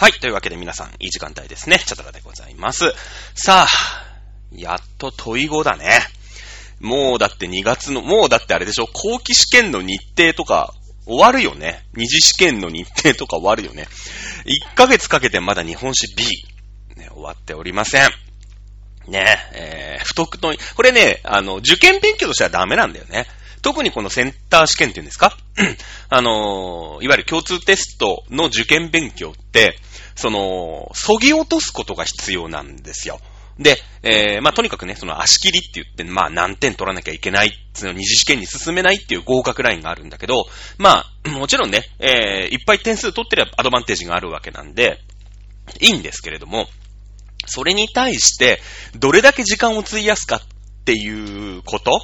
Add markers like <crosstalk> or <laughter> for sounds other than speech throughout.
はい。というわけで皆さん、いい時間帯ですね。チャドラでございます。さあ、やっと問い語だね。もうだって2月の、もうだってあれでしょ、後期試験の日程とか終わるよね。二次試験の日程とか終わるよね。1ヶ月かけてまだ日本史 B、ね、終わっておりません。ねえ、ー、不徳の、これね、あの、受験勉強としてはダメなんだよね。特にこのセンター試験っていうんですか？<clears throat> あのー、いわゆる共通テストの受験勉強って、その、そぎ落とすことが必要なんですよ。で、えー、まあ、とにかくね、その足切りって言って、まあ、何点取らなきゃいけない、その二次試験に進めないっていう合格ラインがあるんだけど、まあ、<clears throat> もちろんね、えー、いっぱい点数取ってればアドバンテージがあるわけなんで、いいんですけれども、それに対して、どれだけ時間を費やすかっていうこと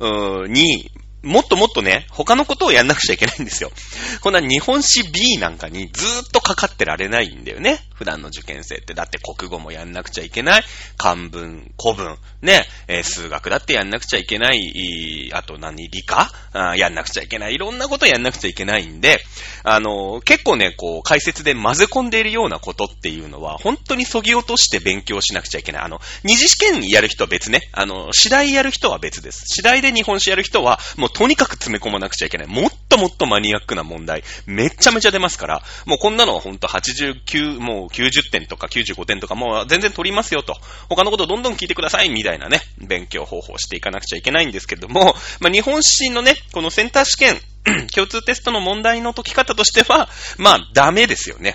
うーに、もっともっとね、他のことをやんなくちゃいけないんですよ。<laughs> こんな日本史 B なんかにずーっとかかってられないんだよね。普段の受験生って。だって国語もやんなくちゃいけない。漢文、古文、ね、えー数学だってやんなくちゃいけない。あと何理科？あやんなくちゃいけない。いろんなことやんなくちゃいけないんで、あのー結構ね、こう、解説で混ぜ込んでいるようなことっていうのは、本当に削ぎ落として勉強しなくちゃいけない。あの、二次試験やる人は別ね。あの、次第やる人は別です。次第で日本史やる人は、もううとにかく詰め込まなくちゃいけない。もっともっとマニアックな問題、めっちゃめちゃ出ますから、もうこんなのはほんと89、もう90点とか95点とか、もう全然取りますよと。他のことをどんどん聞いてください、みたいなね、勉強方法をしていかなくちゃいけないんですけども、まあ、日本史のね、このセンター試験、<clears throat> 共通テストの問題の解き方としては、まあ、ダメですよね。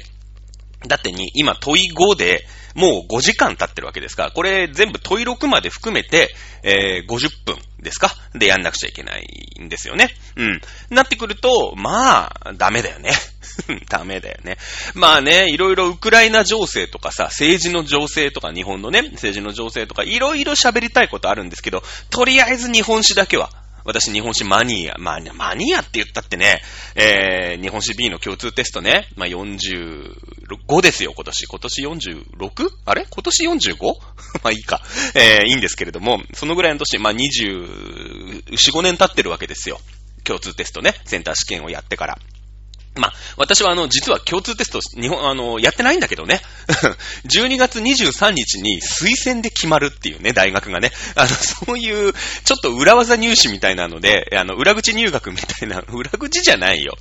だってに、今問い5で、もう5時間経ってるわけですから、これ全部問い6まで含めて、えー、50分ですか？でやんなくちゃいけないんですよね。うん。なってくると、まあ、ダメだよね。<laughs> ダメだよね。まあね、いろいろウクライナ情勢とかさ、政治の情勢とか、日本のね、政治の情勢とか、いろいろ喋りたいことあるんですけど、とりあえず日本史だけは、私、日本史マニア、まあ、マニアって言ったってね、えー、日本史 B の共通テストね、まあ、45ですよ、今年。今年 46? あれ？今年 45? <laughs> まあいいか。えー、いいんですけれども、そのぐらいの年、まあ、24、5年経ってるわけですよ。共通テストね、センター試験をやってから。まあ、私はあの、実は共通テスト、日本、あの、やってないんだけどね。<laughs> 12月23日に推薦で決まるっていうね、大学がね。あの、そういう、ちょっと裏技入試みたいなので、あの、裏口入学みたいな、<laughs> 裏口じゃないよ。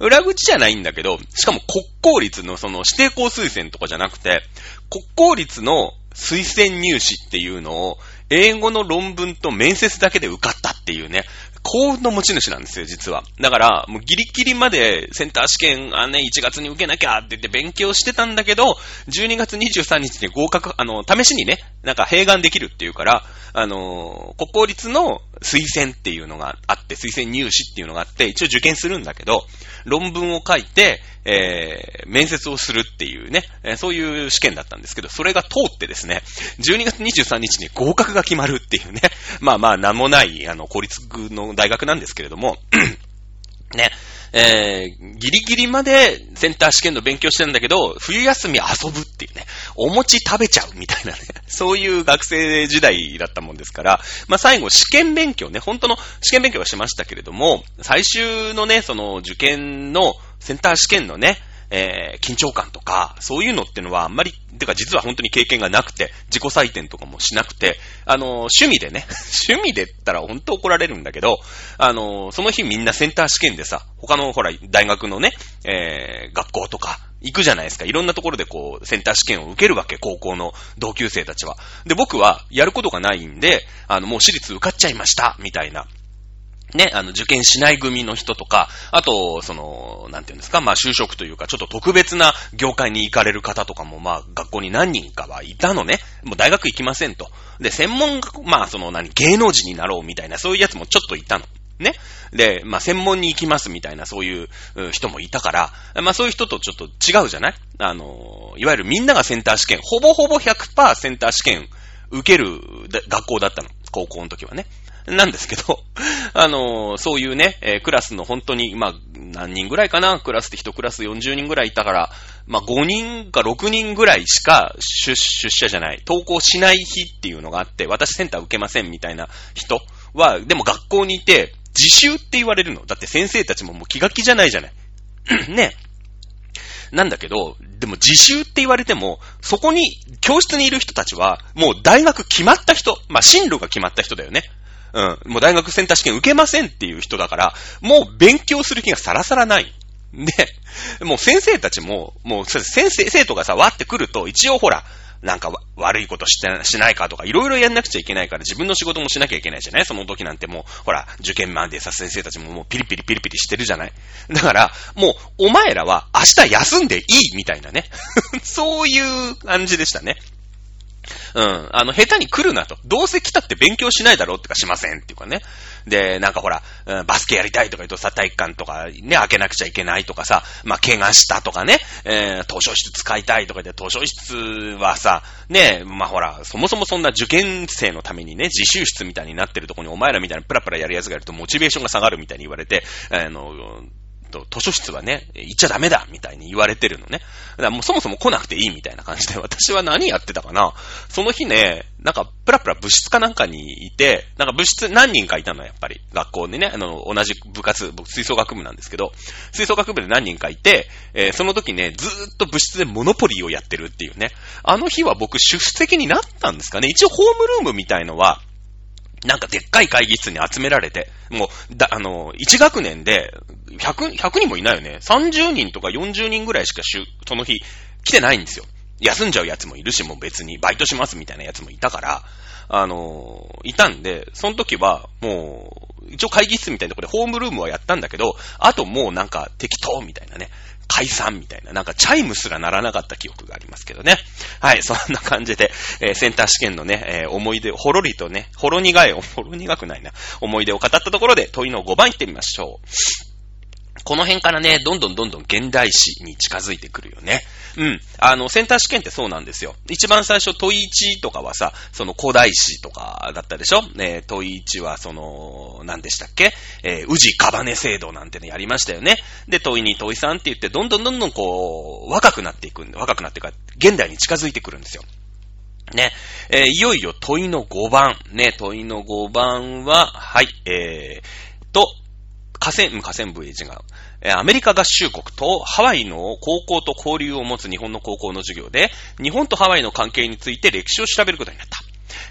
裏口じゃないんだけど、しかも国公立のその指定校推薦とかじゃなくて、国公立の推薦入試っていうのを、英語の論文と面接だけで受かったっていうね、幸運の持ち主なんですよ、実は。だから、もうギリギリまでセンター試験、あね、1月に受けなきゃって言って勉強してたんだけど、12月23日に合格、あの、試しにね、なんか併願できるっていうから、あの、国公立の推薦っていうのがあって、推薦入試っていうのがあって、一応受験するんだけど、論文を書いて、えー、面接をするっていうね、えーそういう試験だったんですけど、それが通ってですね、12月23日に合格が決まるっていうね、<laughs> まあまあ、名もない、あの、公立の大学なんですけれども、<clears throat> ね、えー、ギリギリまでセンター試験の勉強してるんだけど、冬休み遊ぶっていうね、お餅食べちゃうみたいなね、<laughs> そういう学生時代だったもんですから、まあ最後試験勉強ね、本当の試験勉強はしましたけれども、最終のね、その受験のセンター試験のね、えー緊張感とか、そういうのってのはあんまり、てか実は本当に経験がなくて、自己採点とかもしなくて、あの趣味でね、<laughs> 趣味で言ったら本当怒られるんだけど、あのその日みんなセンター試験でさ、他のほら、大学のね、えー学校とか、行くじゃないですか。いろんなところでこう、センター試験を受けるわけ、高校の同級生たちは。で、僕はやることがないんで、あの、もう私立受かっちゃいました、みたいな。ね、あの、受験しない組の人とか、あと、その、なんていうんですか、まあ、就職というか、ちょっと特別な業界に行かれる方とかも、まあ、学校に何人かはいたのね。もう大学行きませんと。で、専門学、まあ、その、何、芸能人になろうみたいな、そういうやつもちょっといたの。ね。で、まあ、専門に行きますみたいな、そういう人もいたから、まあ、そういう人とちょっと違うじゃない？あの、いわゆるみんながセンター試験、ほぼほぼ100%センター試験受ける学校だったの。高校の時はね。なんですけど、<laughs> あのーそういうね、えークラスの本当に、まあ、何人ぐらいかな？クラスって1クラス40人ぐらいいたから、まあ、5人か6人ぐらいしか出出社じゃない、登校しない日っていうのがあって、私センター受けませんみたいな人は、でも学校にいて、自習って言われるの。だって先生たちももう気が気じゃないじゃない。<clears throat> ね。なんだけど、でも自習って言われても、そこに、教室にいる人たちは、もう大学決まった人、まあ進路が決まった人だよね。うん。もう大学センター試験受けませんっていう人だから、もう勉強する気がさらさらない。で、もう先生たちも、もう先生、生徒がさ、わって来ると、一応ほら、なんか悪いことしてしないかとか、いろいろやんなくちゃいけないから、自分の仕事もしなきゃいけないじゃない？その時なんてもう、ほら、受験までさ、先生たちももうピリピリピリピリしてるじゃない？だから、もう、お前らは明日休んでいいみたいなね。<laughs> そういう感じでしたね。うん。あの、下手に来るなと。どうせ来たって勉強しないだろうってかしませんっていうかね。で、なんかほら、うん、バスケやりたいとか言うとさ、体育館とかね、開けなくちゃいけないとかさ、まあ、怪我したとかね、えー、図書室使いたいとかで、図書室はさ、ね、まあ、ほら、そもそもそんな受験生のためにね、自習室みたいになってるとこにお前らみたいなプラプラやるやつがいるとモチベーションが下がるみたいに言われて、あの、と、図書室はね、行っちゃダメだみたいに言われてるのね。だからもうそもそも来なくていいみたいな感じで、私は何やってたかなその日ね、なんか、プラプラ部室かなんかにいて、なんか部室何人かいたの、やっぱり。学校でね、あの、同じ部活、僕、吹奏楽部なんですけど、吹奏楽部で何人かいて、えー、その時ね、ずーっと部室でモノポリーをやってるっていうね。あの日は僕、出席になったんですかね。一応、ホームルームみたいのは、なんかでっかい会議室に集められて、もう、だ、あの、1学年で、100、100人もいないよね。30人とか40人ぐらいしかしゅ、その日、来てないんですよ。休んじゃうやつもいるし、もう別にバイトしますみたいなやつもいたから、あの、いたんで、その時は、もう、一応会議室みたいなところでホームルームはやったんだけど、あともうなんか適当みたいなね。解散みたいな、なんかチャイムすらならなかった記憶がありますけどね。はい、そんな感じで、えー、センター試験のね、えー、思い出、ほろりとね、ほろ苦い、ほろ苦くないな、思い出を語ったところで問いの5番行ってみましょう。この辺からね、どんどんどんどん現代史に近づいてくるよね。うん。あの、センター試験ってそうなんですよ。一番最初、問1とかはさ、その古代史とかだったでしょ？ね、問1はその、何でしたっけ？えー、宇治カバネ制度なんてね、やりましたよね。で、問2、問3って言って、どんどんどんどんこう、若くなっていくんで、若くなっていくか、現代に近づいてくるんですよ。ね。えー、いよいよ問いの5番。ね、問いの5番は、はい、えー、と、河川、河川部へ違う。アメリカ合衆国とハワイの高校と交流を持つ日本の高校の授業で、日本とハワイの関係について歴史を調べることになった。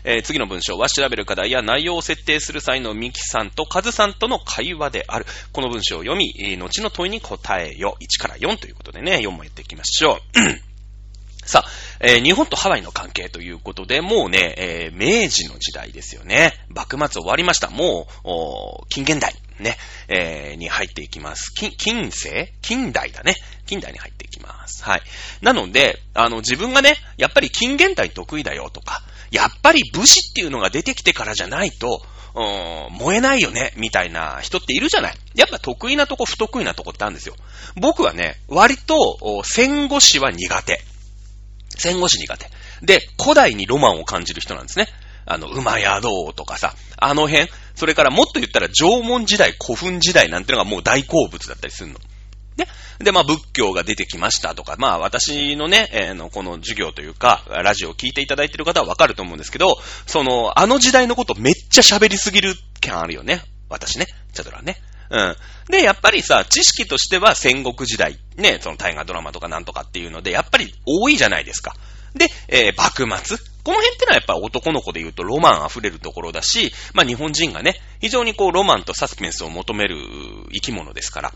えー、次の文章は調べる課題や内容を設定する際のミキさんとカズさんとの会話である。この文章を読み、後の問いに答えよ。1から4ということでね、4もやっていきましょう。<clears throat> さあ、えー、日本とハワイの関係ということで、もうね、えー、明治の時代ですよね。幕末終わりました。もう、近現代。ね、えー、に入っていきます。近、近世？近代だね。近代に入っていきます。はい。なので、あの、自分がね、やっぱり近現代得意だよとか、やっぱり武士っていうのが出てきてからじゃないと、燃えないよね、みたいな人っているじゃない。やっぱ得意なとこ、不得意なとこってあるんですよ。僕はね、割と、戦後史は苦手。戦後史苦手。で、古代にロマンを感じる人なんですね。あの、馬宿とかさ、あの辺、それからもっと言ったら縄文時代、古墳時代なんてのがもう大好物だったりするの。で、で、まあ仏教が出てきましたとか、まあ私のね、えー、の、この授業というか、ラジオを聞いていただいてる方はわかると思うんですけど、その、あの時代のことめっちゃ喋りすぎる感あるよね。私ね、チャドラね。うん。で、やっぱりさ、知識としては戦国時代、ね、その大河ドラマとかなんとかっていうので、やっぱり多いじゃないですか。で、えー、幕末。この辺ってのはやっぱ男の子で言うとロマン溢れるところだし、まあ日本人がね、非常にこうロマンとサスペンスを求める生き物ですから。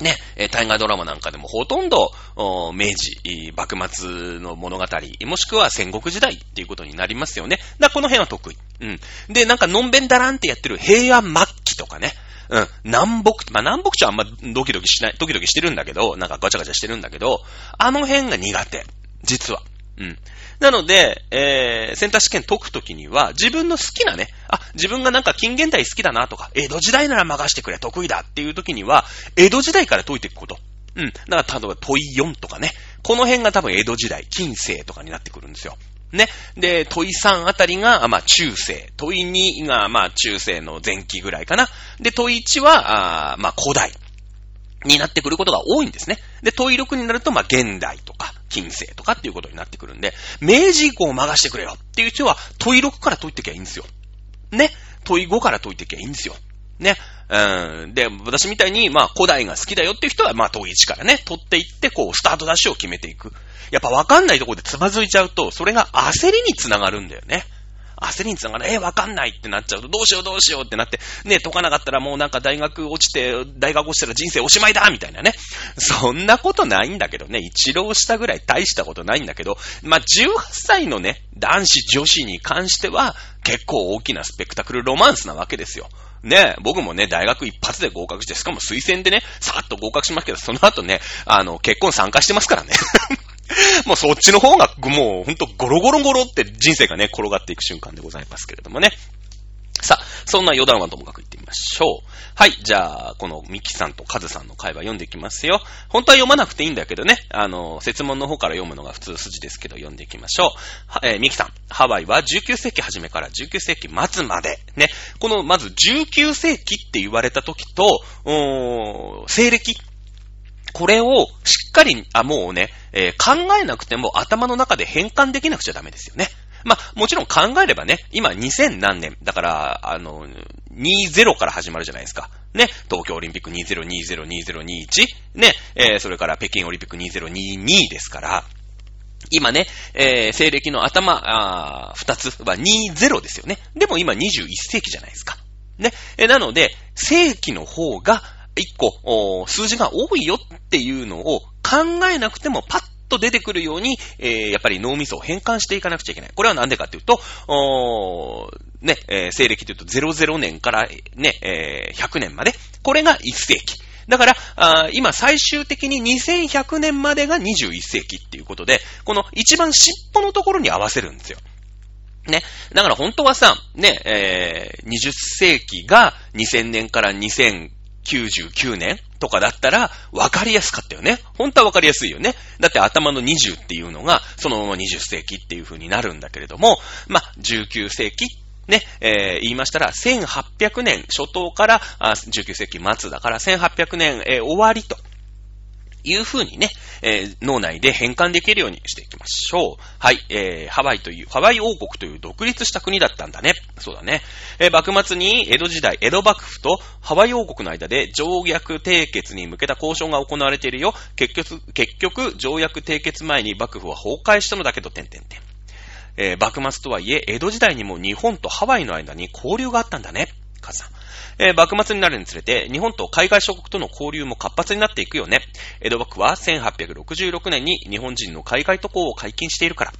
ね、え大河ドラマなんかでもほとんど、明治、幕末の物語、もしくは戦国時代っていうことになりますよね。だこの辺は得意。うん。で、なんかのんべんだらんってやってる平安末期とかね。うん。南北、まあ、南北地はあんまドキドキしない、ドキドキしてるんだけど、なんかガチャガチャしてるんだけど、あの辺が苦手。実は。うん。なので、えー、センター試験解くときには、自分の好きなね、あ、自分がなんか近現代好きだなとか、江戸時代なら任してくれ、得意だっていうときには、江戸時代から解いていくこと。うん。だから、例えば問い4とかね。この辺が多分江戸時代、近世とかになってくるんですよ。ね。で、問い3あたりが、まあ、中世。問い2が、まあ、中世の前期ぐらいかな。で、問い1は、あまあ、古代。になってくることが多いんですね。で、問い6になると、まあ、現代とか、近世とかっていうことになってくるんで、明治以降を任してくれよっていう人は、問い6から解いてきゃいいんですよ。ね。問い5から解いてきゃいいんですよ。ね。うん。で、私みたいに、まあ、古代が好きだよっていう人は、まあ、遠い位置からね、取っていって、こう、スタートダッシュを決めていく。やっぱわかんないとこでつまずいちゃうと、それが焦りにつながるんだよね。焦りにつながる。えー、わかんないってなっちゃうと、どうしようどうしようってなって、ね、解かなかったらもうなんか大学落ちて、大学落ちたら人生おしまいだみたいなね。そんなことないんだけどね。一浪したぐらい大したことないんだけど、まあ、18歳のね、男子女子に関しては、結構大きなスペクタクルロマンスなわけですよ。ね、僕もね、大学一発で合格して、しかも推薦でね、さーっと合格しますけど、その後ね、あの、結婚参加してますからね。<laughs> もうそっちの方が、もうほんとゴロゴロゴロって人生がね、転がっていく瞬間でございますけれどもね。さあ、そんな余談はともかく言ってみましょう。はい、じゃあ、このミキさんとカズさんの会話読んでいきますよ。本当は読まなくていいんだけどね、あの、説問の方から読むのが普通筋ですけど、読んでいきましょう。えー、ミキさん、ハワイは19世紀初めから19世紀末まで、ね、この、まず19世紀って言われた時と、お西暦これをしっかり、あ、もうね、えー、考えなくても頭の中で変換できなくちゃダメですよね。まあ、もちろん考えればね、今2000何年、だから、あの、20から始まるじゃないですか。ね、東京オリンピック2020-2021、ね、えー、それから北京オリンピック2022ですから、今ね、えー、西暦の頭、あ2つは20ですよね。でも今21世紀じゃないですか。ね。えー、なので、世紀の方が1個、数字が多いよっていうのを考えなくてもパッと出てくるように、えー、やっぱり脳みそを変換していかなくちゃいけない。これはなんでかっていうと、おね、えー、西暦というと00年からね、えー、100年まで、これが1世紀。だから、あ今最終的に2100年までが21世紀っていうことで、この一番尻尾のところに合わせるんですよ。ね。だから本当はさ、ね、えー、20世紀が2000年から2000 99年とかだったら分かりやすかったよね。本当は分かりやすいよね。だって頭の20っていうのがそのまま20世紀っていう風になるんだけれども、まあ、19世紀ね、えー、言いましたら、1800年初頭から19世紀末だから1800年、えー、終わりという風にね、えー、脳内で変換できるようにしていきましょう。はい、えー、ハワイという、ハワイ王国という独立した国だったんだね。そうだね。えー、幕末に江戸時代、江戸幕府とハワイ王国の間で条約締結に向けた交渉が行われているよ。結局、結局、条約締結前に幕府は崩壊したのだけど、点々点。えー、幕末とはいえ、江戸時代にも日本とハワイの間に交流があったんだね。カズさん。えー、幕末になるにつれて、日本と海外諸国との交流も活発になっていくよね。江戸幕府は1866年に日本人の海外渡航を解禁しているから。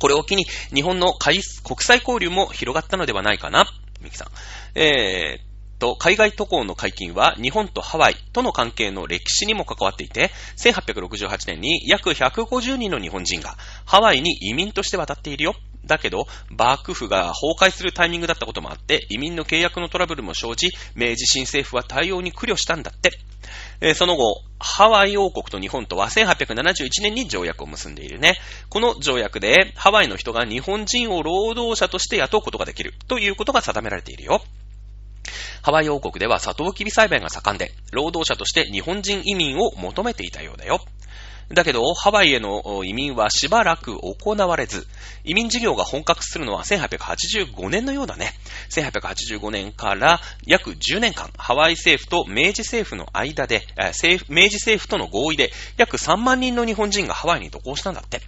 これを機に、日本の国際交流も広がったのではないかな。ミキさん。えー、と、海外渡航の解禁は日本とハワイとの関係の歴史にも関わっていて、1868年に約150人の日本人がハワイに移民として渡っているよ。だけど、幕府が崩壊するタイミングだったこともあって、移民の契約のトラブルも生じ、明治新政府は対応に苦慮したんだって。えその後、ハワイ王国と日本とは1871年に条約を結んでいるね。この条約で、ハワイの人が日本人を労働者として雇うことができるということが定められているよ。ハワイ王国ではサトウキビ栽培が盛んで、労働者として日本人移民を求めていたようだよ。だけど、ハワイへの移民はしばらく行われず、移民事業が本格するのは1885年のようだね。1885年から約10年間、ハワイ政府と明治政府の間で、明治政府との合意で約3万人の日本人がハワイに渡航したんだって。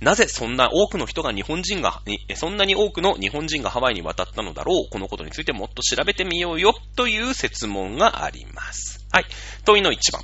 なぜそんな多くの人が日本人が、そんなに多くの日本人がハワイに渡ったのだろう？このことについてもっと調べてみようよという説問があります。はい。問いの1番。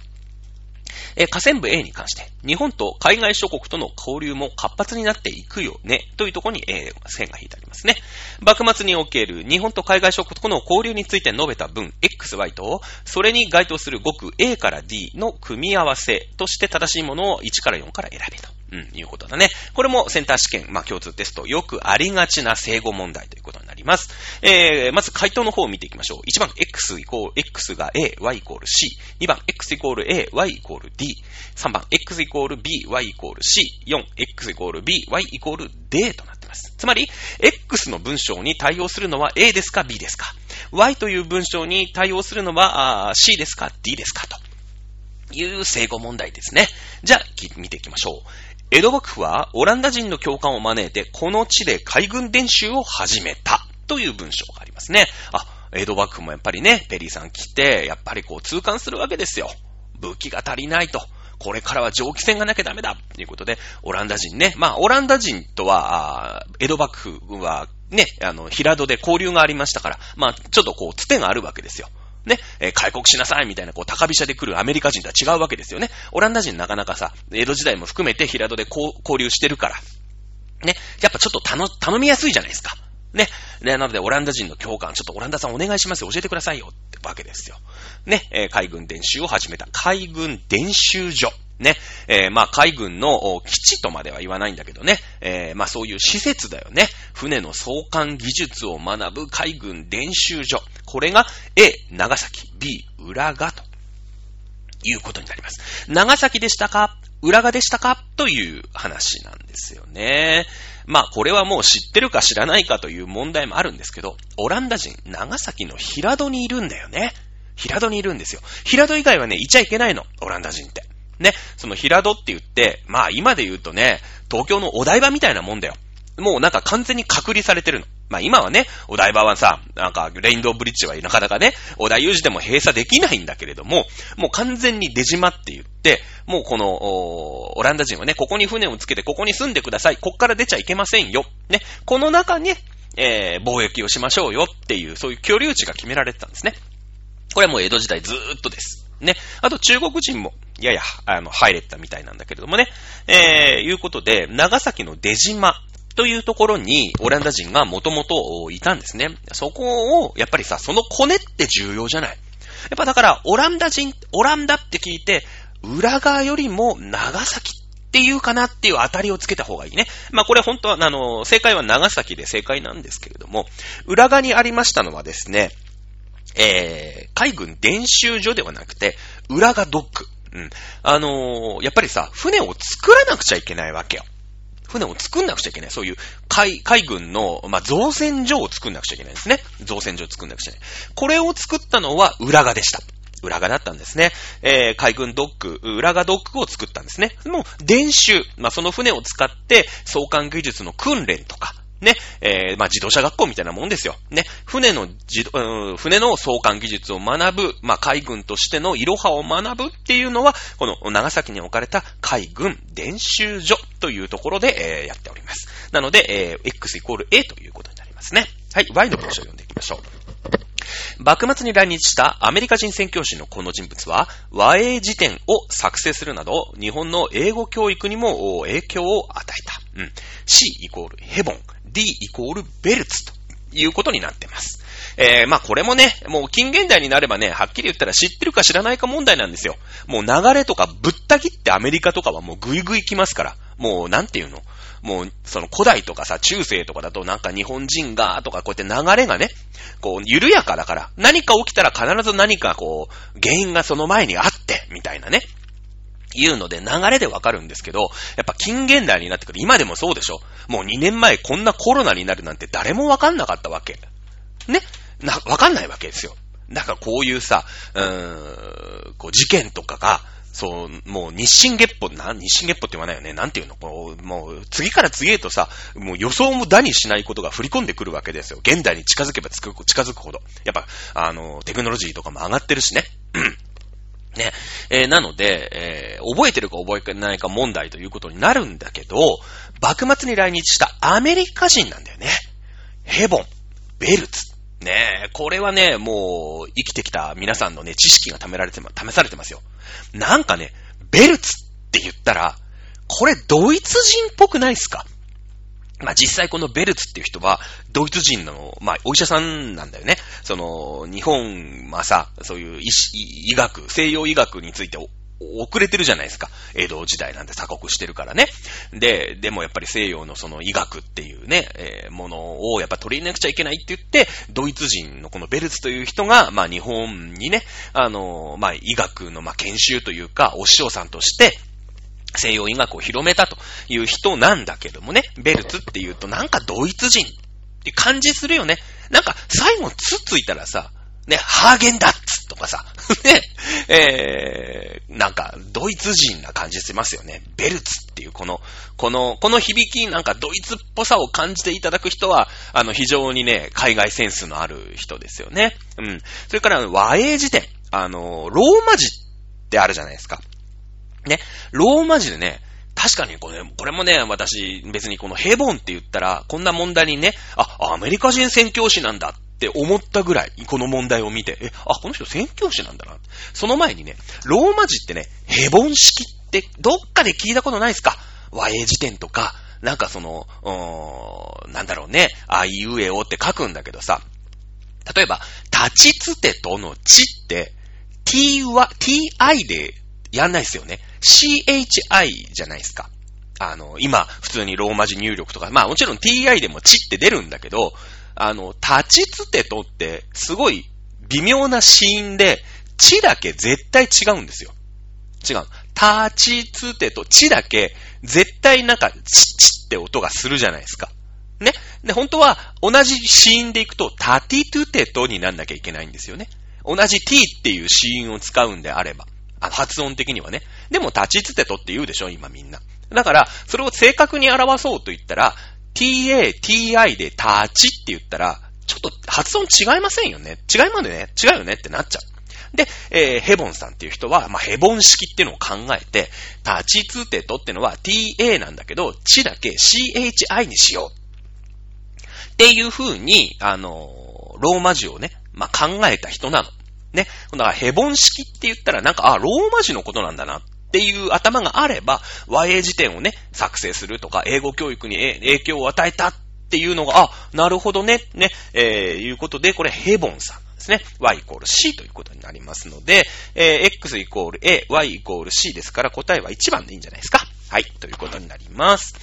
え河川部 A に関して、日本と海外諸国との交流も活発になっていくよね、というところに、え、線が引いてありますね。幕末における日本と海外諸国との交流について述べた文 XY と、それに該当する語句 A から D の組み合わせとして正しいものを1から4から選べと。うん、いうことだね。これもセンター試験、まあ、共通テスト、よくありがちな正語問題ということになります。えー、まず回答の方を見ていきましょう。1番、x イコール、x が a, y イコール c。2番、x イコール a, y イコール d。3番、x イコール b, y イコール c。4、x イコール b, y イコール d となっています。つまり、x の文章に対応するのは a ですか b ですか ?y という文章に対応するのは c ですか d ですかと。いう正語問題ですね。じゃあ、見ていきましょう。江戸幕府はオランダ人の教官を招いてこの地で海軍伝習を始めたという文章がありますね。あ、江戸幕府もやっぱりね、ペリーさん来て、やっぱりこう痛感するわけですよ。武器が足りないと。これからは蒸気船がなきゃダメだということで、オランダ人ね。まあ、オランダ人とは、江戸幕府はね、あの、平戸で交流がありましたから、まあ、ちょっとこう、つてがあるわけですよ。ね、えー、開国しなさいみたいな、こう、高飛車で来るアメリカ人とは違うわけですよね。オランダ人なかなかさ、江戸時代も含めて平戸で交流してるから。ね、やっぱちょっと頼、頼みやすいじゃないですか。ね。ね、なので、オランダ人の教官、ちょっとオランダさんお願いしますよ。教えてくださいよ。ってわけですよ。ね、えー、海軍伝習を始めた。海軍伝習所。ね。えー、まあ、海軍の基地とまでは言わないんだけどね。えー、まあ、そういう施設だよね。船の送還技術を学ぶ海軍伝習所。これが A、長崎、B、浦賀ということになります。長崎でしたか？浦賀でしたか？という話なんですよね。まあ、これはもう知ってるか知らないかという問題もあるんですけど、オランダ人、長崎の平戸にいるんだよね。平戸にいるんですよ。平戸以外はね、いちゃいけないの。オランダ人って。ね、その平戸って言って、まあ今で言うとね、東京のお台場みたいなもんだよ。もうなんか完全に隔離されてるの。まあ今はね、お台場はさ、なんかレインドブリッジはなかなかね、お台有事でも閉鎖できないんだけれども、もう完全に出島って言って、もうこの、オランダ人はね、ここに船をつけてここに住んでください。こっから出ちゃいけませんよ。ね、この中に、えー、貿易をしましょうよっていう、そういう居留地が決められてたんですね。これはもう江戸時代ずーっとです。ね。あと中国人も、やや、あの、入れたみたいなんだけれどもね。えー、いうことで、長崎の出島というところに、オランダ人がもともといたんですね。そこを、やっぱりさ、そのコネって重要じゃない。やっぱだから、オランダ人、オランダって聞いて、裏側よりも長崎っていうかなっていう当たりをつけた方がいいね。まあこれ本当は、あの、正解は長崎で正解なんですけれども、裏側にありましたのはですね、えー、海軍伝習所ではなくて、浦賀ドック。うん。あのー、やっぱりさ、船を作らなくちゃいけないわけよ。船を作んなくちゃいけない。そういう海、海軍の、まあ、造船所を作んなくちゃいけないですね。造船所を作んなくちゃいけない。これを作ったのは浦賀でした。浦賀だったんですね。えー、海軍ドック、浦賀ドックを作ったんですね。もう、伝習、まあ、その船を使って送還技術の訓練とか、ね、えー、まあ、自動車学校みたいなもんですよ。ね、船の自動、うん、船の送還技術を学ぶ、まあ、海軍としてのいろはを学ぶっていうのは、この長崎に置かれた海軍伝習所というところで、えー、やっております。なので、えー、X イコール A ということになりますね。はい、Y の文章を読んでいきましょう。幕末に来日したアメリカ人宣教師のこの人物は、和英辞典を作成するなど、日本の英語教育にも影響を与えた。うん。C イコールヘボン。D イコールベルツということになってます。えー、まあこれもね、もう近現代になればね、はっきり言ったら知ってるか知らないか問題なんですよ。もう流れとかぶった切ってアメリカとかはもうグイグイ来ますから。もうなんていうの？もう、その古代とかさ、中世とかだとなんか日本人がとかこうやって流れがね、こう緩やかだから、何か起きたら必ず何かこう、原因がその前にあって、みたいなね。いうので流れでわかるんですけど、やっぱ近現代になってくる。今でもそうでしょもう2年前こんなコロナになるなんて誰もわかんなかったわけ。ね？な、わかんないわけですよ。だからこういうさ、うーん、こう事件とかが、そう、もう日進月歩、な、日進月歩って言わないよね。なんていうの？こう、もう、次から次へとさ、もう予想もだにしないことが振り込んでくるわけですよ。現代に近づけば近づくほど。やっぱ、あの、テクノロジーとかも上がってるしね。えー、なので、えー、覚えてるか覚えてないか問題ということになるんだけど、幕末に来日したアメリカ人なんだよね。ヘボン、ベルツ。ねえこれはね、もう、生きてきた皆さんのね、知識が試られて、試されてますよ。なんかね、ベルツって言ったら、これドイツ人っぽくないっすか？まあ、実際このベルツっていう人は、ドイツ人の、まあ、お医者さんなんだよね。その、日本はさ、そういう医医学、西洋医学について遅れてるじゃないですか。江戸時代なんて鎖国してるからね。で、でもやっぱり西洋のその医学っていうね、えー、ものをやっぱ取り入れなくちゃいけないって言って、ドイツ人のこのベルツという人が、まあ日本にね、あの、まあ医学のまあ研修というか、お師匠さんとして、西洋医学を広めたという人なんだけどもね、ベルツって言うとなんかドイツ人って感じするよね。なんか最後つついたらさ、ね、ハーゲンダッツとかさ、<laughs> ね、えー、なんか、ドイツ人な感じしますよね。ベルツっていうこの、この、この響き、なんかドイツっぽさを感じていただく人は、あの、非常にね、海外センスのある人ですよね。うん。それから、和英辞典。あの、ローマ字ってあるじゃないですか。ね、ローマ字でね、確かにこれ、これもね、私、別にこのヘボンって言ったら、こんな問題にね、あ、アメリカ人宣教師なんだって思ったぐらい、この問題を見て、え、あ、この人宣教師なんだな。その前にね、ローマ字ってね、ヘボン式ってどっかで聞いたことないですか？和英辞典とか、なんかその、うーん、なんだろうね、あいうえおって書くんだけどさ、例えば、立ちつてとのちって、t は、ti でやんないですよね。Chi じゃないですか。あの、今、普通にローマ字入力とか、まあもちろん ti でもちって出るんだけど、あの、立ちつてとって、すごい微妙なシーンで、ちだけ絶対違うんですよ。違う。立ちつてとちだけ、絶対なんか、ち、ちって音がするじゃないですか。ね。で、本当は、同じシーンでいくと、タティトゥテトになんなきゃいけないんですよね。同じ t っていうシーンを使うんであれば。あ発音的にはね。でも、立ちつてとって言うでしょ、今みんな。だから、それを正確に表そうと言ったら、ta, ti でタチって言ったら、ちょっと発音違いませんよね。違いまでね。違うよねってなっちゃう。で、えー、ヘボンさんっていう人は、まあ、ヘボン式っていうのを考えて、タチツテトってのは ta なんだけど、チだけ chi にしよう。っていう風に、あの、ローマ字をね、まあ、考えた人なの。ね。だから、ヘボン式って言ったら、なんか、あ、ローマ字のことなんだなっていう頭があれば、和英辞典をね、作成するとか、英語教育に影響を与えたっていうのが、あ、なるほどね、ね、えー、いうことで、これヘボンさんですね。y イコール c ということになりますので、えー、x イコール a, y イコール c ですから答えは1番でいいんじゃないですか。はい、ということになります。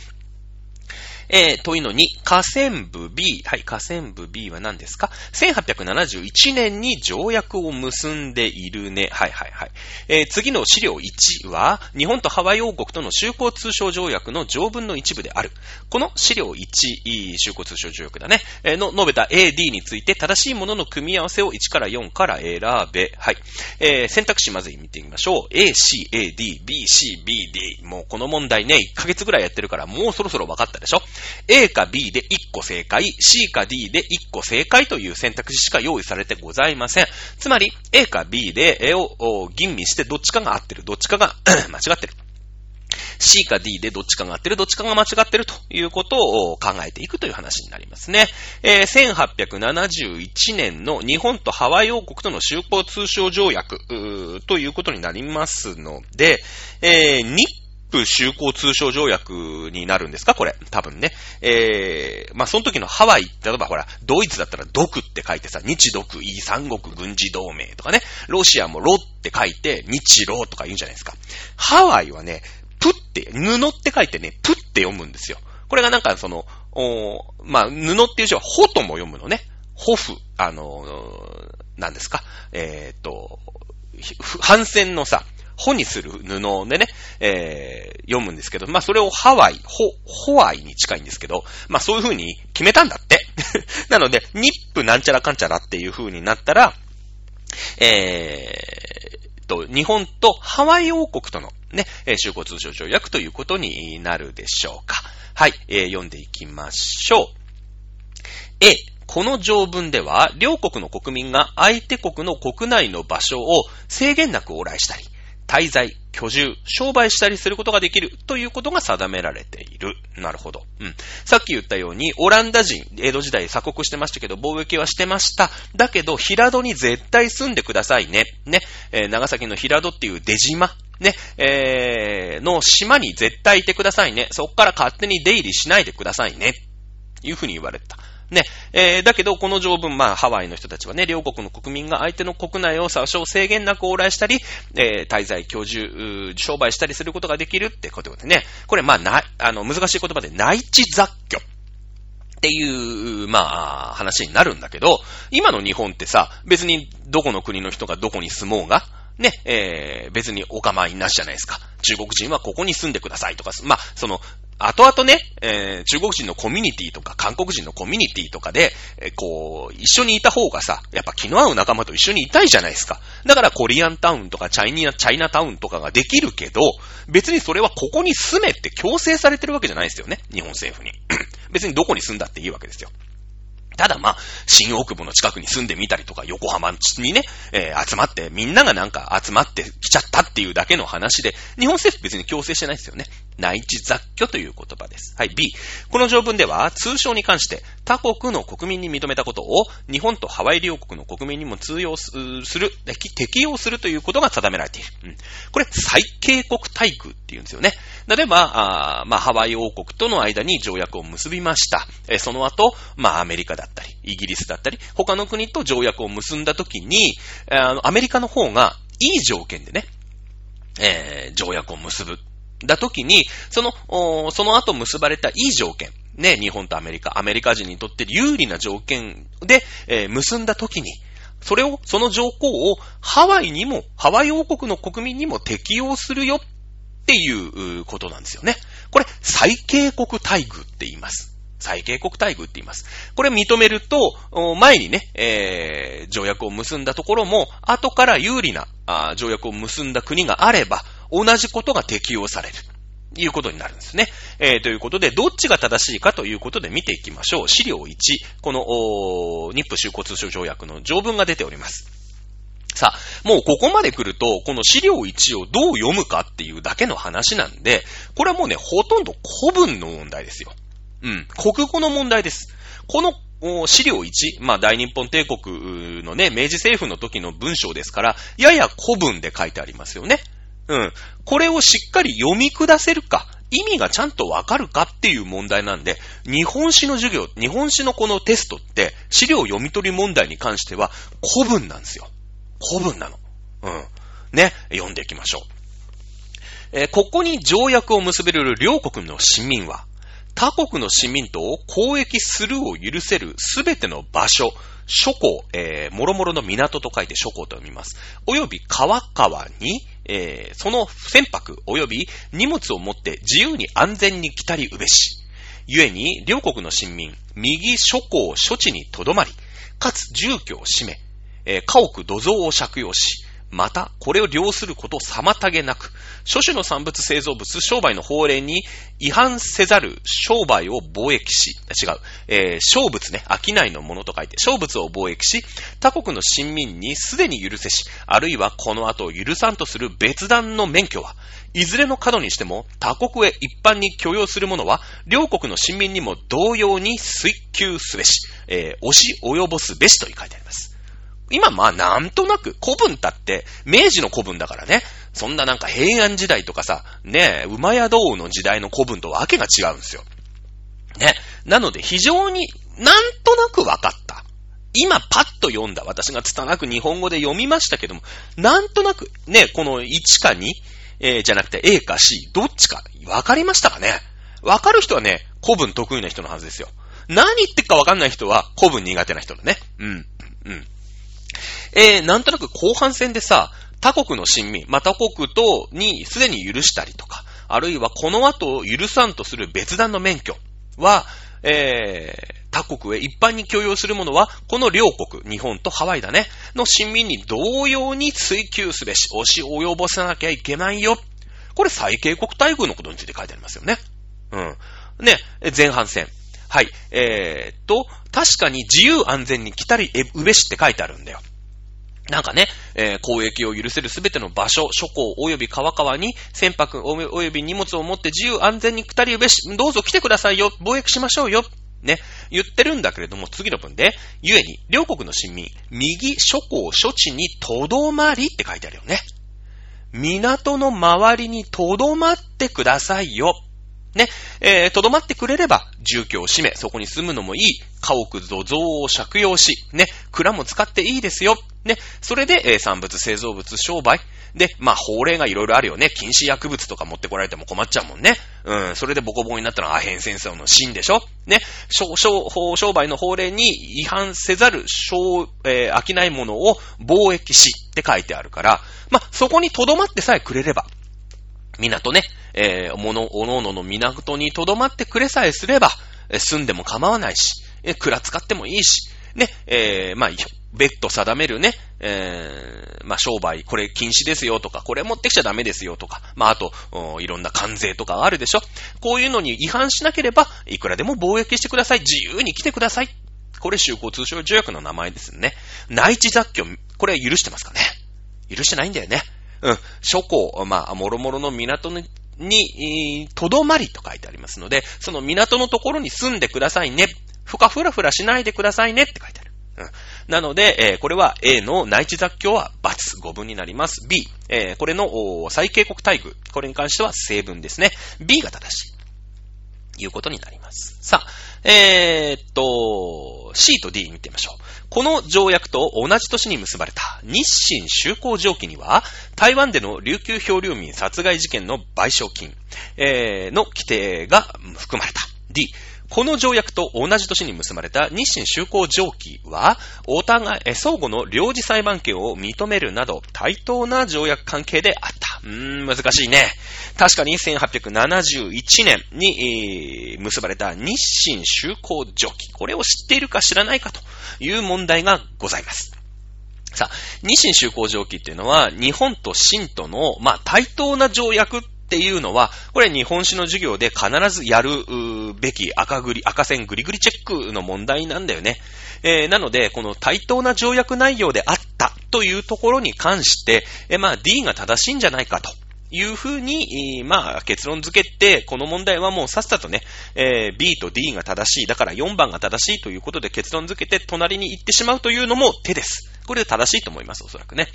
えー、というのに、河川部 B。はい、河川部 B は何ですか ?1871 年に条約を結んでいるね。はいはいはい。えー、次の資料1は、日本とハワイ王国との修好通商条約の条文の一部である。この資料1、修好通商条約だね。えー、の述べた AD について正しいものの組み合わせを1から4から選べ。はい。えー、選択肢まず見てみましょう。A, C, A, D, B, C, B, D。もうこの問題ね、1ヶ月ぐらいやってるから、もうそろそろ分かったでしょ？A か B で1個正解、C か D で1個正解という選択肢しか用意されてございません。つまり、A か B で A を吟味してどっちかが合ってる、どっちかが <clears throat> 間違ってる。C か D でどっちかが合ってる、どっちかが間違ってるということを考えていくという話になりますね。えー、1871年の日本とハワイ王国との修好通商条約ということになりますので、えー、日プ修好通商条約になるんですか？これ。多分ね。えー、まあ、その時のハワイ、例えばほら、ドイツだったら毒って書いてさ、日独伊三国軍事同盟とかね。ロシアもロって書いて、日ロとか言うんじゃないですか。ハワイはね、プって、布って書いてね、プって読むんですよ。これがなんかその、おまあ、布っていう字はホとも読むのね。ホフ、あの何ですか？えっ、と、反戦のさ、ホにする布でね、えー、読むんですけど、まあそれをハワイ、ホ、ホワイに近いんですけど、まあそういう風に決めたんだって。<laughs> なので、ニップなんちゃらかんちゃらっていう風になったら、えー、と、日本とハワイ王国とのね、修好通商条約ということになるでしょうか。はい、えー、読んでいきましょう。A、この条文では、両国の国民が相手国の国内の場所を制限なく往来したり、滞在、居住、商売したりすることができるということが定められている。なるほど。うん。さっき言ったように、オランダ人、江戸時代鎖国してましたけど、貿易はしてました。だけど、平戸に絶対住んでくださいね。ね。えー、長崎の平戸っていう出島。ね、えー、の島に絶対いてくださいね。そっから勝手に出入りしないでくださいね。いうふうに言われた。ね、えー、だけど、この条文、まあ、ハワイの人たちはね、両国の国民が相手の国内を多少制限なく往来したり、えー、滞在、居住、商売したりすることができるってことでね、これ、まあ、な、あの、難しい言葉で内地雑居。っていう、まあ、話になるんだけど、今の日本ってさ、別にどこの国の人がどこに住もうが、ね、えー、別にお構いなしじゃないですか。中国人はここに住んでくださいとか、まあ、その、後々ね、えー、中国人のコミュニティとか、韓国人のコミュニティとかで、えー、こう、一緒にいた方がさ、やっぱ気の合う仲間と一緒にいたいじゃないですか。だからコリアンタウンとかチャイニア、チャイナタウンとかができるけど、別にそれはここに住めって強制されてるわけじゃないですよね。日本政府に。<clears throat> 別にどこに住んだっていいわけですよ。ただまあ、新大久保の近くに住んでみたりとか、横浜にね、えー、集まって、みんながなんか集まってきちゃったっていうだけの話で、日本政府別に強制してないですよね。内地雑居という言葉です。はい、B。この条文では、通称に関して他国の国民に認めたことを、日本とハワイ両国の国民にも通用する、適用するということが定められている。うん、これ、最恵国待遇って言うんですよね。例えば、あまあ、ハワイ王国との間に条約を結びました。えその後、まあ、アメリカだったり、イギリスだったり、他の国と条約を結んだときに、あの、アメリカの方がいい条件でね、えー、条約を結ぶ。だときに、その、その後結ばれたいい条件。ね、日本とアメリカ、アメリカ人にとって有利な条件で、えー、結んだときに、それを、その条項をハワイにも、ハワイ王国の国民にも適用するよっていうことなんですよね。これ、最恵国待遇って言います。最恵国待遇って言います。これ認めると、前にね、えー、条約を結んだところも、後から有利な条約を結んだ国があれば、同じことが適用される。いうことになるんですね。えー、ということで、どっちが正しいかということで見ていきましょう。資料1、この、日本修骨書条約の条文が出ております。さあ、もうここまで来ると、この資料1をどう読むかっていうだけの話なんで、これはもうね、ほとんど古文の問題ですよ。うん。国語の問題です。この資料1、まあ大日本帝国のね、明治政府の時の文章ですから、やや古文で書いてありますよね。うん。これをしっかり読み下せるか、意味がちゃんとわかるかっていう問題なんで、日本史の授業、日本史のこのテストって、資料読み取り問題に関しては古文なんですよ。古文なの。うん。ね、読んでいきましょう。えー、ここに条約を結べる両国の市民は、他国の市民と交易するを許せるすべての場所、諸港、えー、もろもろの港と書いて諸港と読みます。および川川に、えー、その船舶及び荷物を持って自由に安全に来たりうべし。故に、両国の市民、右諸港処置にとどまり、かつ住居を占め、えー、家屋土蔵を借用し、また、これを量すること妨げなく、諸種の産物製造物、商売の法令に違反せざる商売を貿易し、違う、えー、商物ね、商いのものと書いて、商物を貿易し、他国の親民にすでに許せし、あるいはこの後許さんとする別段の免許は、いずれの角にしても他国へ一般に許容するものは、両国の親民にも同様に追求すべし、えー、押し及ぼすべしと書いてあります。今まあなんとなく古文だって明治の古文だからね。そんななんか平安時代とかさ、ねえ、馬宿王の時代の古文とわけが違うんですよ。ね。なので非常になんとなくわかった。今パッと読んだ私が拙く日本語で読みましたけども、なんとなくね、この1か2、えー、じゃなくて A か C、どっちかわかりましたかねわかる人はね、古文得意な人のはずですよ。何言ってっかわかんない人は古文苦手な人だね。うん。うん。えー、なんとなく後半戦でさ、他国の親民、まあ、他国とにすでに許したりとか、あるいはこの後許さんとする別段の免許は、えー、他国へ一般に許容するものは、この両国、日本とハワイだね、の親民に同様に追求すべし、押し及ぼさなきゃいけないよ。これ、最恵国待遇のことについて書いてありますよね。うん。ね、前半戦。はい。えー、っと、確かに自由安全に来たりうべしって書いてあるんだよ。なんかね、えー、交易を許せるすべての場所、諸港及び川川に船舶及び荷物を持って自由安全に来たりうべし、どうぞ来てくださいよ、貿易しましょうよ。ね、言ってるんだけれども、次の文で、故に、両国の親民、右諸港処置にとどまりって書いてあるよね。港の周りにとどまってくださいよ。ね、えー、とどまってくれれば、住居を閉め、そこに住むのもいい、家屋土蔵を借用し、ね、蔵も使っていいですよ。ね、それで、えー、産物、製造物、商売。で、まあ、法令がいろいろあるよね。禁止薬物とか持ってこられても困っちゃうもんね。うん、それでボコボコになったのはアヘン戦争の真でしょね、商、商、商売の法令に違反せざる商、えー、飽きないものを貿易しって書いてあるから、まあ、そこに留まってさえくれれば、港ね、えー、もの、おのおのの港に留まってくれさえすれば、え住んでも構わないし、え蔵使ってもいいし、ね、えー、まあ、別途定めるね、えー、まあ、商売、これ禁止ですよとか、これ持ってきちゃダメですよとか、まあ、あと、いろんな関税とかあるでしょ。こういうのに違反しなければ、いくらでも貿易してください。自由に来てください。これ、修好通商条約の名前ですね。内地雑居、これ許してますかね許してないんだよね。うん。諸港、まあ、もろもろの港に、に、とどまりと書いてありますので、その港のところに住んでくださいね。ふかふらふらしないでくださいねって書いてある。うん、なので、えー、これは A の内地雑居は×、5分になります。B、えー、これの最警告待遇。これに関しては正文ですね。B が正しい。いうことになります。さあ、えー、っと、C と D 見てみましょう。この条約と同じ年に結ばれた日清修好条記には、台湾での琉球漂流民殺害事件の賠償金、えー、の規定が含まれた。D、この条約と同じ年に結ばれた日清修好条記は、お互い、相互の領事裁判権を認めるなど、対等な条約関係であった。うーん、難しいね。確かに1871年に、えー、結ばれた日清修好条記。これを知っているか知らないかという問題がございます。さあ、日清修好条記っていうのは、日本と清との、まあ、対等な条約っていうのは、これ日本史の授業で必ずやるべき赤ぐり、赤線ぐりぐりチェックの問題なんだよね。えー、なので、この対等な条約内容であったというところに関して、えー、まあ D が正しいんじゃないかと。いうふうに、まあ、結論付けて、この問題はもうさっさとね、えー、B と D が正しい、だから4番が正しいということで結論付けて隣に行ってしまうというのも手です。これで正しいと思います、おそらくね。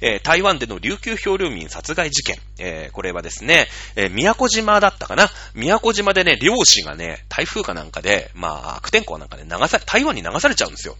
えー、台湾での琉球漂流民殺害事件。えー、これはですね、えー、宮古島だったかな宮古島でね、漁師がね、台風かなんかで、まあ、悪天候なんかで流され、台湾に流されちゃうんですよ。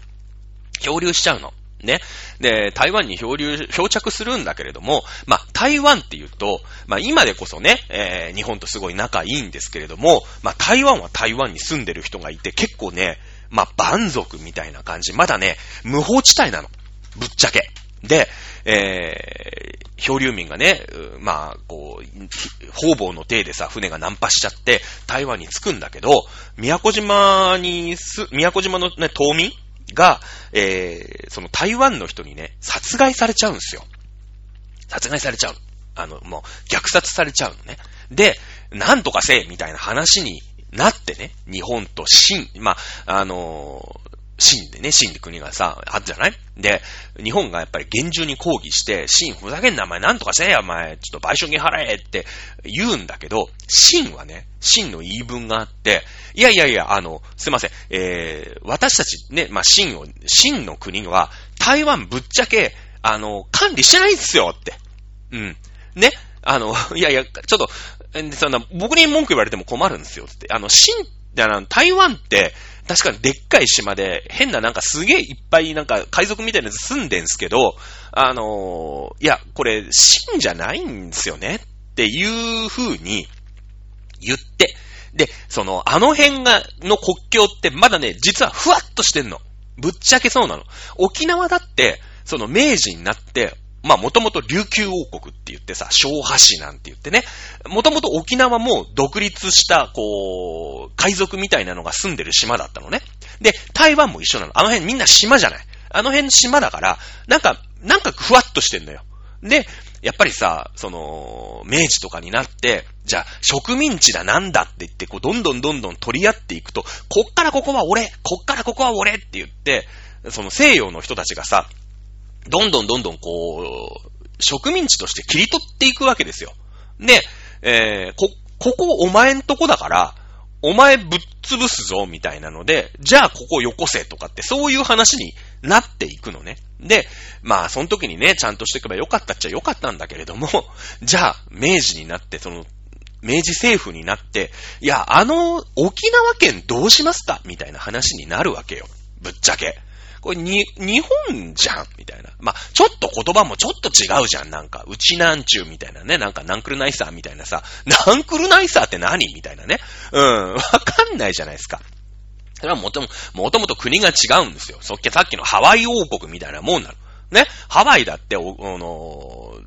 漂流しちゃうの。ね。で、台湾に漂流、漂着するんだけれども、まあ、台湾って言うと、まあ、今でこそね、えー、日本とすごい仲いいんですけれども、まあ、台湾は台湾に住んでる人がいて、結構ね、まあ、蛮族みたいな感じ。まだね、無法地帯なの。ぶっちゃけ。で、えー、漂流民がね、まあ、こう、方々の体でさ、船がナンパしちゃって、台湾に着くんだけど、宮古島にす、宮古島のね、島民が、えー、その台湾の人にね、殺害されちゃうんですよ。殺害されちゃう。あの、もう、虐殺されちゃうのね。で、なんとかせえ、みたいな話になってね、日本と清、まあ、あの清でね、清って国がさ、あったじゃない？で、日本がやっぱり厳重に抗議して、清ふざけんな、お前なんとかせえや、お前、ちょっと賠償金払えって言うんだけど、清はね、清の言い分があって、いやいやいや、あの、すいません、えー、私たちね、まあ、清を、清の国は、台湾ぶっちゃけ、あの、管理してないんすよって。うん。ね、あの、いやいや、ちょっと、そんな、僕に文句言われても困るんですよ、って。あの、清って、あの、台湾って、確かにでっかい島で、変ななんかすげえいっぱいなんか海賊みたいなやつ住んでんすけど、あのー、いや、これ、真じゃないんですよね？っていう風に言って、で、その、あの辺が、の国境ってまだね、実はふわっとしてんの。ぶっちゃけそうなの。沖縄だって、その明治になって、まあもともと琉球王国って言ってさ、小波市なんて言ってね、もともと沖縄も独立した、こう、海賊みたいなのが住んでる島だったのね。で、台湾も一緒なの。あの辺みんな島じゃない。あの辺島だから、なんか、なんかふわっとしてんのよ。で、やっぱりさ、その、明治とかになって、じゃあ、植民地だなんだって言って、こう、どんどんどんどん取り合っていくと、こっからここは俺こっからここは俺って言って、その西洋の人たちがさ、どんどんどんどんこう、植民地として切り取っていくわけですよ。で、えー、こ、ここお前んとこだから、お前ぶっ潰すぞ、みたいなので、じゃあここよこせとかって、そういう話になっていくのね。で、まあ、その時にね、ちゃんとしていけばよかったっちゃよかったんだけれども、<laughs> じゃあ、明治になって、その、明治政府になって、いや、あの、沖縄県どうしますかみたいな話になるわけよ。ぶっちゃけ。これに、日本じゃんみたいな。まあ、ちょっと言葉もちょっと違うじゃん。なんか、うちなんちゅうみたいなね。なんか、ナンクルナイサーみたいなさ。ナンクルナイサーって何？みたいなね。うん。<laughs> わかんないじゃないですか。それはもとも、もともと国が違うんですよ。そっけさっきのハワイ王国みたいなもんなの。ね？ハワイだって、お、あの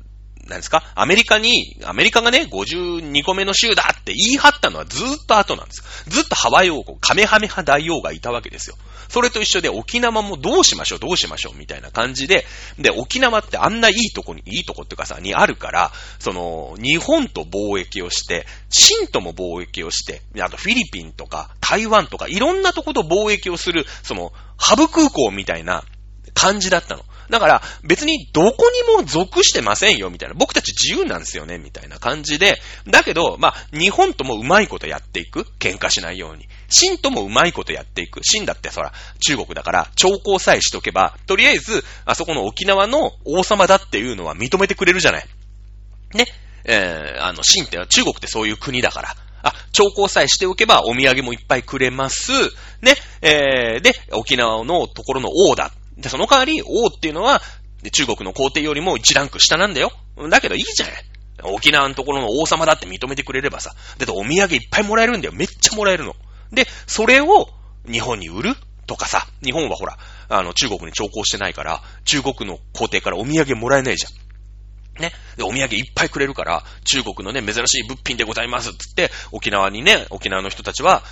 なんですか？アメリカに、アメリカがね、52個目の州だって言い張ったのはずーっと後なんです。ずっとハワイ王国、カメハメハ大王がいたわけですよ。それと一緒で沖縄もどうしましょう、どうしましょう、みたいな感じで、で、沖縄ってあんないいとこに、いいとこっていうかさ、にあるから、その、日本と貿易をして、清とも貿易をして、あとフィリピンとか台湾とかいろんなとこと貿易をする、その、ハブ空港みたいな感じだったの。だから、別にどこにも属してませんよ、みたいな。僕たち自由なんですよね、みたいな感じで。だけど、まあ、日本ともうまいことやっていく。喧嘩しないように。秦ともうまいことやっていく。秦だってそら、中国だから、兆候さえしとけば、とりあえず、あそこの沖縄の王様だっていうのは認めてくれるじゃない。ね。えー、あの、秦って中国ってそういう国だから。あ、兆候さえしておけばお土産もいっぱいくれます。ね。えー、で、沖縄のところの王だ。で、その代わり、王っていうのは、中国の皇帝よりも一ランク下なんだよ。だけどいいじゃない。沖縄のところの王様だって認めてくれればさ。だってお土産いっぱいもらえるんだよ。めっちゃもらえるの。で、それを日本に売るとかさ。日本はほら、あの、中国に徴工してないから、中国の皇帝からお土産もらえないじゃん。ね。で、お土産いっぱいくれるから、中国のね、珍しい物品でございますっつって、沖縄にね、沖縄の人たちは、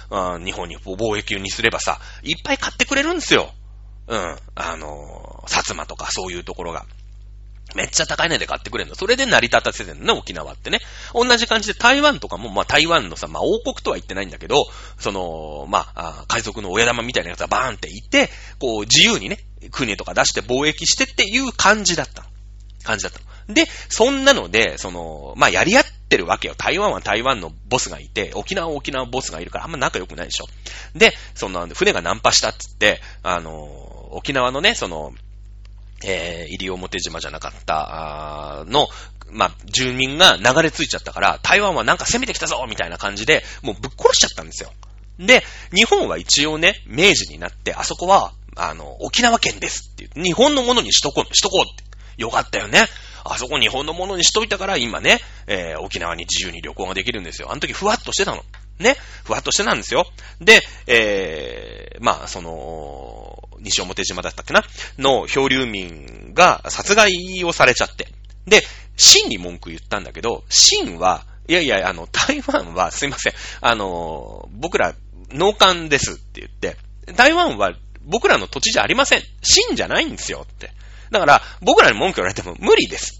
日本に貿易にすればさ、いっぱい買ってくれるんですよ。うん。あの、薩摩とかそういうところが。めっちゃ高い値で買ってくれるの。それで成り立たせてるの、沖縄ってね。同じ感じで台湾とかも、まあ台湾のさ、まあ王国とは言ってないんだけど、その、まあ、海賊の親玉みたいなやつがバーンっていて、こう自由にね、国とか出して貿易してっていう感じだった。感じだった。で、そんなので、その、まあやり合ってるわけよ。台湾は台湾のボスがいて、沖縄は沖縄ボスがいるからあんま仲良くないでしょ。で、その、船がナンパしたっつって、あの、沖縄のね、その、えー、入表島じゃなかった、あの、まあ、住民が流れ着いちゃったから、台湾はなんか攻めてきたぞみたいな感じで、もうぶっ殺しちゃったんですよ。で、日本は一応ね、明治になって、あそこは、あの、沖縄県ですっていう、日本のものにしとこう、しとこうって。よかったよね。あそこ日本のものにしといたから、今ね、えー、沖縄に自由に旅行ができるんですよ。あの時ふわっとしてたの。ね。ふわっとしてたんですよ。で、えー、まあ、その、西表島だったっけな？の漂流民が殺害をされちゃって。で、シンに文句言ったんだけど、シンは、いやいや、あの、台湾は、すいません。あの、僕ら、農館ですって言って、台湾は僕らの土地じゃありません。シンじゃないんですよって。だから、僕らに文句言われても無理です。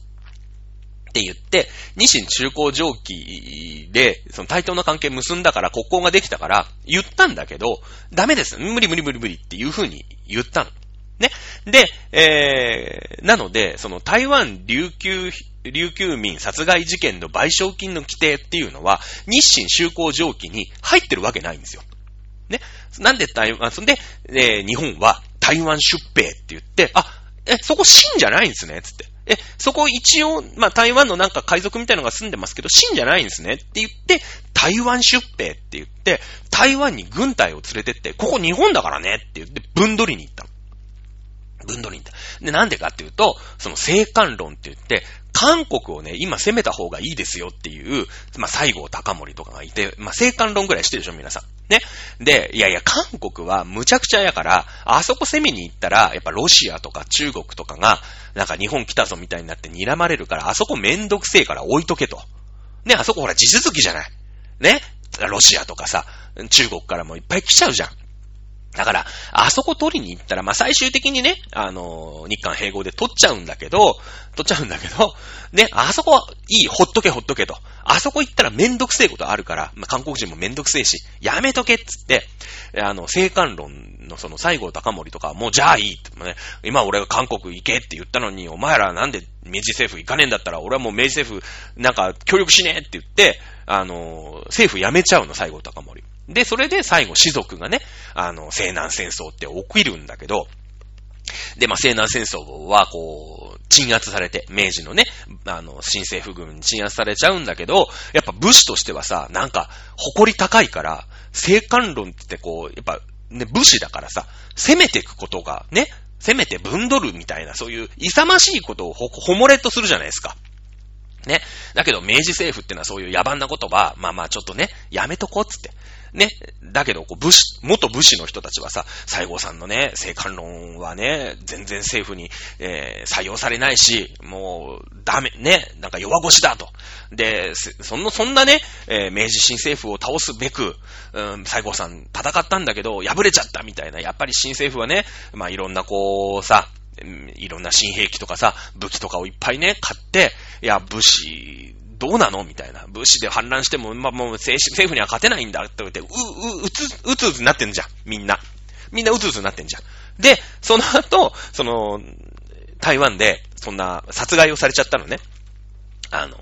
って言って、日清中高上記で、その対等な関係結んだから国交ができたから言ったんだけど、ダメです。無理無理無理無理っていう風に言ったの。ね。で、えー、なので、その台湾琉球、琉球民殺害事件の賠償金の規定っていうのは、日清就航上記に入ってるわけないんですよ。ね。なんで台湾、そんで、えー、日本は台湾出兵って言って、あ、え、そこ真じゃないんですねつって。え、そこ一応、まあ、台湾のなんか海賊みたいなのが住んでますけど、真じゃないんですねって言って、台湾出兵って言って、台湾に軍隊を連れてって、ここ日本だからねって言って、分取りに行ったの。分取りに行った。で、なんでかっていうと、その生還論って言って、韓国をね、今攻めた方がいいですよっていう、まあ、西郷隆盛とかがいて、まあ、生還論ぐらいしてるでしょ、皆さん。ね。で、いやいや、韓国は無茶苦茶やから、あそこ攻めに行ったら、やっぱロシアとか中国とかが、なんか日本来たぞみたいになって睨まれるから、あそこめんどくせえから置いとけと。ね、あそこほら地続きじゃない。ね。ロシアとかさ、中国からもいっぱい来ちゃうじゃん。だから、あそこ取りに行ったら、まあ、最終的にね、あのー、日韓併合で取っちゃうんだけど、取っちゃうんだけど、ね、あそこはいい、ほっとけほっとけと。あそこ行ったらめんどくせえことあるから、まあ、韓国人もめんどくせえし、やめとけっつって、あの、生還論のその西郷隆盛とか、もうじゃあいいって、ね、今俺が韓国行けって言ったのに、お前らなんで明治政府行かねえんだったら、俺はもう明治政府なんか協力しねえって言って、あのー、政府辞めちゃうの、西郷隆盛。で、それで最後、士族がね、あの、西南戦争って起きるんだけど、で、まあ、西南戦争は、こう、鎮圧されて、明治のね、あの、新政府軍に鎮圧されちゃうんだけど、やっぱ武士としてはさ、なんか、誇り高いから、生還論ってこう、やっぱ、ね、武士だからさ、攻めていくことが、ね、攻めて分取るみたいな、そういう勇ましいことをほ、ほもれとするじゃないですか。ね。だけど、明治政府ってのはそういう野蛮なことは、まあまあちょっとね、やめとこうっつって。ね。だけど、こう、武士、元武士の人たちはさ、西郷さんのね、生還論はね、全然政府に、えー、採用されないし、もう、ダメ、ね、なんか弱腰だと。で、そんな、そんなね、えー、明治新政府を倒すべく、うん、西郷さん戦ったんだけど、敗れちゃったみたいな、やっぱり新政府はね、まあ、いろんなこう、さ、いろんな新兵器とかさ、武器とかをいっぱいね、買って、いや、武士、どうなの？みたいな。武士で反乱しても、まあ、もう政府には勝てないんだって言って、う、う、うつ、うつうつになってんじゃん。みんな。みんなうつうつになってんじゃん。で、その後、その、台湾で、そんな、殺害をされちゃったのね。あの、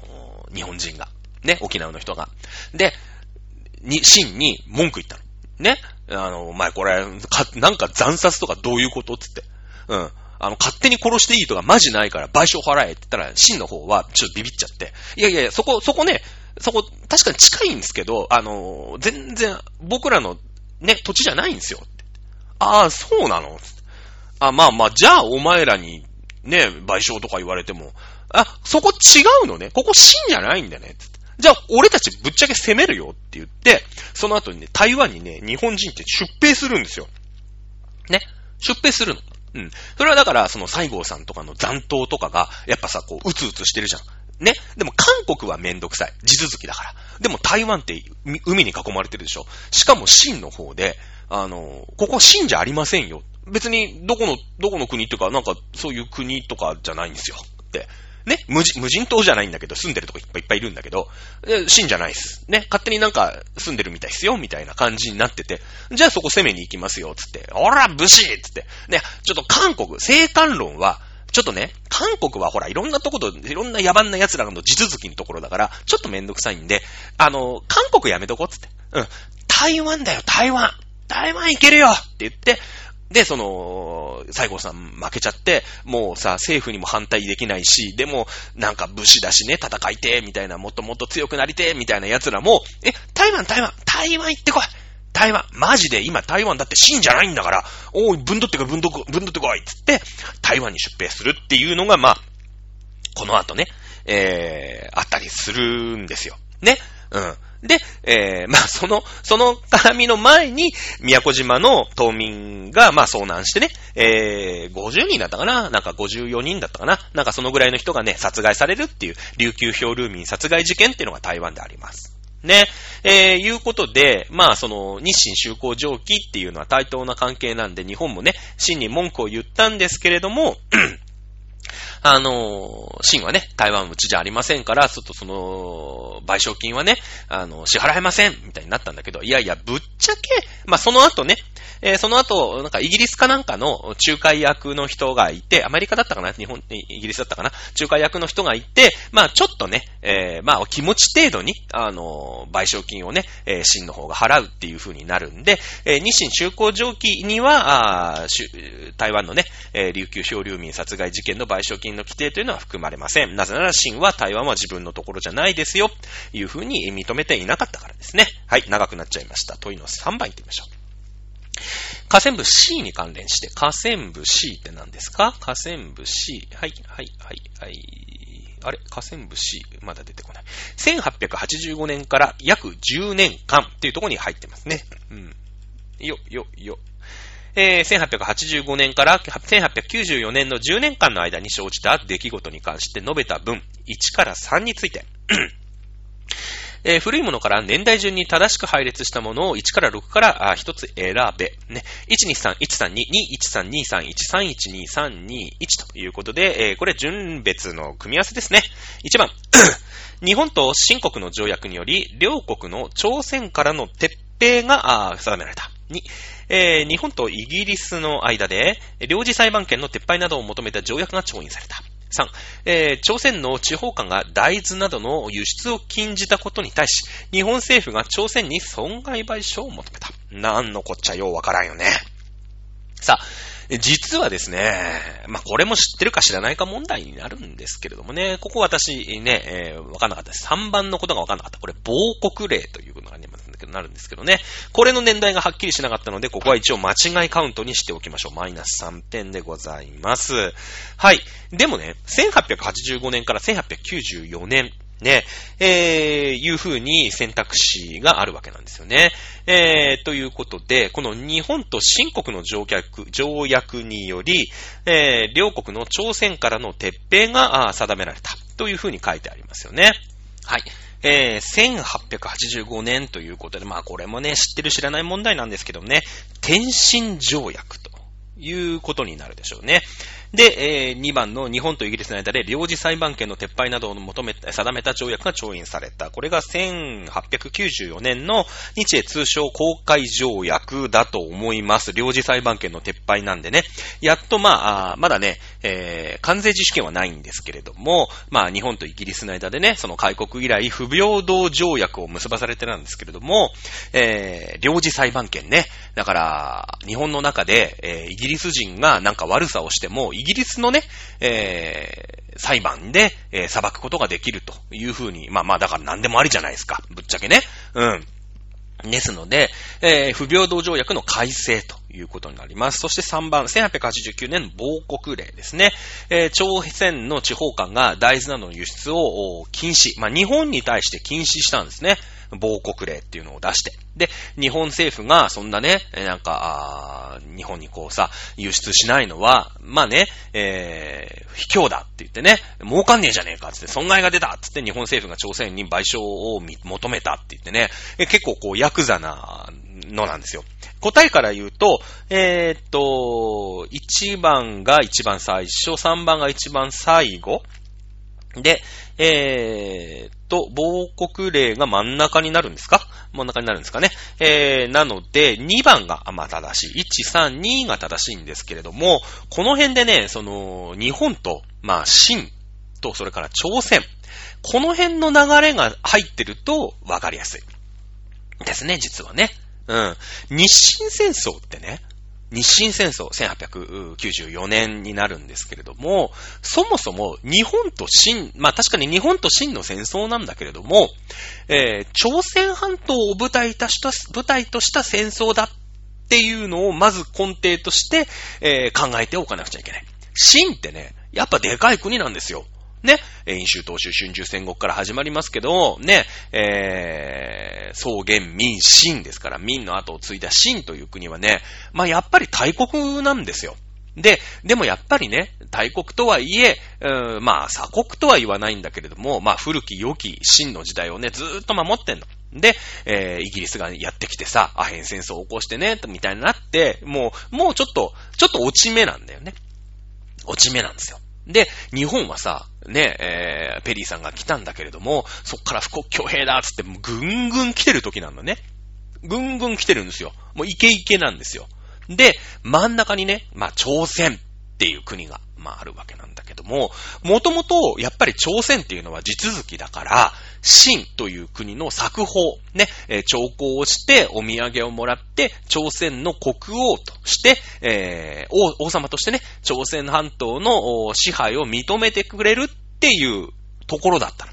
日本人が。ね、沖縄の人が。で、に、真に文句言ったの。ね。あの、お前これ、か、なんか惨殺とかどういうこと？つって。うん。あの、勝手に殺していいとかマジないから賠償払えって言ったら、真の方はちょっとビビっちゃって。いやいやいや、そこ、そこね、そこ、確かに近いんですけど、あの、全然、僕らのね、土地じゃないんですよ。ああ、そうなの？あ、まあまあ、じゃあお前らに、ね、賠償とか言われても、あ、そこ違うのね。ここ真じゃないんだね。じゃあ、俺たちぶっちゃけ攻めるよって言って、その後にね、台湾にね、日本人って出兵するんですよ。ね？出兵するの。うん。それはだから、その西郷さんとかの残党とかが、やっぱさ、こう、うつうつしてるじゃん。ね？でも韓国はめんどくさい。地続きだから。でも台湾って海に囲まれてるでしょ。しかも真の方で、あの、ここ真じゃありませんよ。別に、どこの、どこの国っていうか、なんか、そういう国とかじゃないんですよ。って。ね、無人、無人島じゃないんだけど、住んでるとこいっぱいいっぱいいるんだけど、死んじゃないっす。ね、勝手になんか住んでるみたいっすよ、みたいな感じになってて、じゃあそこ攻めに行きますよ、つって、おら、武士つって、ね、ちょっと韓国、生還論は、ちょっとね、韓国はほら、いろんなとこと、いろんな野蛮な奴らの地続きのところだから、ちょっとめんどくさいんで、あの、韓国やめとこう、つって。うん。台湾だよ、台湾台湾行けるよって言って、で、その、西郷さん負けちゃって、もうさ、政府にも反対できないし、でも、なんか武士だしね、戦いて、みたいな、もっともっと強くなりて、みたいな奴らも、え、台湾、台湾、台湾行ってこい台湾、マジで今台湾だって死んじゃないんだから、おい、ぶんどってこい、ぶんどぶんどってこいつって、台湾に出兵するっていうのが、まあ、この後ね、えー、あったりするんですよ。ね。うん。で、えー、<laughs> まあ、その、<laughs> その絡みの前に、宮古島の島民が、まあ、遭難してね、えー、50人だったかな？なんか54人だったかな？なんかそのぐらいの人がね、殺害されるっていう、琉球漂流民殺害事件っていうのが台湾であります。ね。えー、いうことで、まあ、その、日清修好上記っていうのは対等な関係なんで、日本もね、真に文句を言ったんですけれども、あの、シンはね、台湾うちじゃありませんから、ちょっとその、賠償金はね、あの、支払えません、みたいになったんだけど、いやいや、ぶっちゃけ、まあ、その後ね、えー、その後、なんかイギリスかなんかの仲介役の人がいて、アメリカだったかな？日本、イギリスだったかな？仲介役の人がいて、まあちょっとね、えー、まあ気持ち程度に、あの、賠償金をね、えー、新の方が払うっていう風になるんで、えー、日清中高上記には、あ台湾のね、えー、琉球漂流民殺害事件の賠償金の規定というのは含まれません。なぜなら新は台湾は自分のところじゃないですよ、という風に認めていなかったからですね。はい、長くなっちゃいました。問いの3番行ってみましょう。河川部 C に関連して、河川部 C って何ですか？河川部 C。はい、はい、はい、はい。あれ？河川部 C。まだ出てこない。1885年から約10年間っていうところに入ってますね。うん。よ、よ、よ。えー、1885年から1894年の10年間の間に生じた出来事に関して述べた分、1から3について。えー、古いものから年代順に正しく配列したものを1から6から1つ選べ。ね。123、132、213、23、131、2321ということで、えー、これ順別の組み合わせですね。1番。<clears throat> 日本と新国の条約により、両国の朝鮮からの撤兵が定められた。2、えー、日本とイギリスの間で、領事裁判権の撤廃などを求めた条約が調印された。3、えー、朝鮮の地方官が大豆などの輸出を禁じたことに対し、日本政府が朝鮮に損害賠償を求めた。なんのこっちゃようわからんよね。さあ、実はですね、まあ、これも知ってるか知らないか問題になるんですけれどもね、ここ私ね、えー、わかんなかったです。3番のことがわかんなかった。これ、亡国例というこなるんですけどね。これの年代がはっきりしなかったので、ここは一応間違いカウントにしておきましょう。マイナス3点でございます。はい。でもね、1885年から1894年ね、えー、いう風に選択肢があるわけなんですよね。えー、ということで、この日本と新国の条約、条約により、えー、両国の朝鮮からの撤兵が定められたという風に書いてありますよね。はい。えー、1885年ということで、まあこれもね、知ってる知らない問題なんですけどね、天津条約ということになるでしょうね。で、えー、2番の日本とイギリスの間で領事裁判権の撤廃などを求め、定めた条約が調印された。これが1894年の日英通商公開条約だと思います。領事裁判権の撤廃なんでね。やっとまあ、あまだね、えー、関税自主権はないんですけれども、まあ日本とイギリスの間でね、その開国以来不平等条約を結ばされてたんですけれども、えー、領事裁判権ね。だから、日本の中で、えー、イギリス人がなんか悪さをしても、イギリスのね、えー、裁判で、えー、裁くことができるというふうに、まあまあ、だから何でもありじゃないですか。ぶっちゃけね。うん。ですので、えー、不平等条約の改正ということになります。そして3番、1889年亡国令ですね。えー、朝鮮の地方官が大豆などの輸出を禁止。まあ、日本に対して禁止したんですね。亡国令っていうのを出して。で、日本政府がそんなね、なんか、日本にこうさ、輸出しないのは、まあね、えー、卑怯だって言ってね、儲かんねえじゃねえかって、損害が出たってって日本政府が朝鮮に賠償を求めたって言ってね、結構こう、ヤクザなのなんですよ。答えから言うと、えー、っと、1番が一番最初、3番が一番最後、で、えー、と、亡国例が真ん中になるんですか？真ん中になるんですかね？えー、なので、2番が、まあ、正しい。1、3、2が正しいんですけれども、この辺でね、その、日本と、まあ、清と、それから朝鮮。この辺の流れが入ってると、わかりやすい。ですね、実はね。うん。日清戦争ってね、日清戦争、1894年になるんですけれども、そもそも日本と清、まあ確かに日本と清の戦争なんだけれども、えー、朝鮮半島を舞台とした、舞台とした戦争だっていうのをまず根底として、えー、考えておかなくちゃいけない。清ってね、やっぱでかい国なんですよ。ね、飲酒、東州、春秋戦国から始まりますけど、ね、えー、草原、民、秦ですから、民の後を継いだ秦という国はね、まあやっぱり大国なんですよ。で、でもやっぱりね、大国とはいえ、うん、まあ鎖国とは言わないんだけれども、まあ古き良き秦の時代をね、ずーっと守ってんの。で、えー、イギリスがやってきてさ、アヘン戦争を起こしてね、みたいになって、もう、もうちょっと、ちょっと落ち目なんだよね。落ち目なんですよ。で、日本はさ、ね、えー、ペリーさんが来たんだけれども、そっから不国強兵だっつって、ぐんぐん来てる時なんだね。ぐんぐん来てるんですよ。もうイケイケなんですよ。で、真ん中にね、まあ、朝鮮っていう国が、まあ、あるわけなんだけども、もともと、やっぱり朝鮮っていうのは地続きだから、秦という国の作法、ね、えー、徴候をして、お土産をもらって、朝鮮の国王として、えー、王、王様としてね、朝鮮半島の支配を認めてくれるっていうところだったの。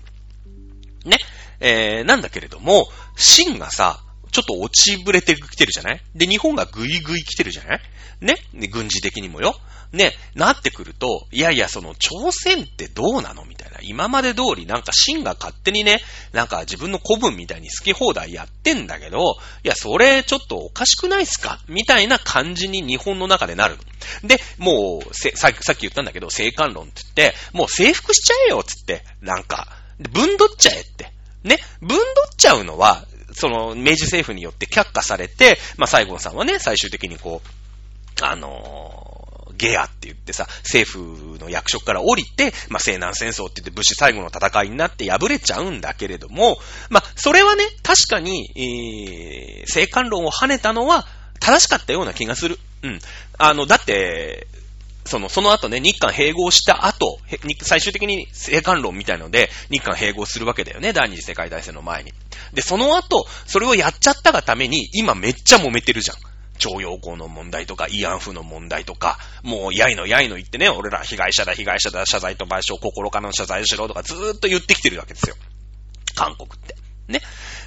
ね。えー、なんだけれども、秦がさ、ちょっと落ちぶれてきてるじゃない？で、日本がぐいぐい来てるじゃない？ね？軍事的にもよ。ね、なってくると、いやいや、その、朝鮮ってどうなの？みたいな。今まで通り、なんか、秦が勝手にね、なんか自分の古文みたいに好き放題やってんだけど、いや、それ、ちょっとおかしくないっすか？みたいな感じに日本の中でなる。で、もう、さっき言ったんだけど、生還論って言って、もう征服しちゃえよつって、なんか、分取っちゃえって。ね、分取っちゃうのは、その、明治政府によって却下されて、まあ、西郷さんはね、最終的にこう、あのーゲアって言ってさ、政府の役職から降りて、まあ、西南戦争って言って武士最後の戦いになって敗れちゃうんだけれども、まあ、それはね、確かに、えー、生還論を跳ねたのは正しかったような気がする。うん。あの、だって、その、その後ね、日韓併合した後、最終的に生還論みたいので、日韓併合するわけだよね、第二次世界大戦の前に。で、その後、それをやっちゃったがために、今めっちゃ揉めてるじゃん。徴用工の問題とか、慰安婦の問題とか、もう、やいのやいの言ってね、俺ら被害者だ、被害者だ、謝罪と賠償、心からの謝罪しろとかずーっと言ってきてるわけですよ。韓国って。ね。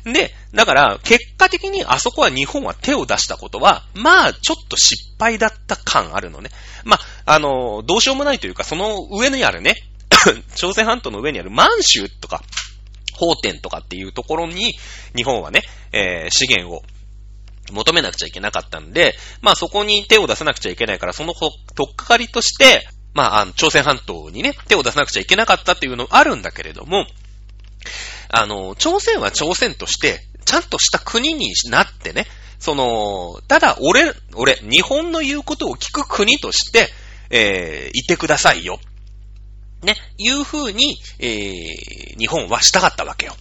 で、だから、結果的にあそこは日本は手を出したことは、まあ、ちょっと失敗だった感あるのね。まあ、あの、どうしようもないというか、その上にあるね、<coughs> 朝鮮半島の上にある満州とか、法典とかっていうところに、日本はね、えー、資源を求めなくちゃいけなかったんで、まあそこに手を出さなくちゃいけないから、そのとっかかりとして、まあ、あの、朝鮮半島にね、手を出さなくちゃいけなかったっていうのあるんだけれども、あの、朝鮮は朝鮮として、ちゃんとした国になってね、その、ただ、俺、俺、日本の言うことを聞く国として、えー、いてくださいよ。ね、いう風に、えー、日本はしたかったわけよ。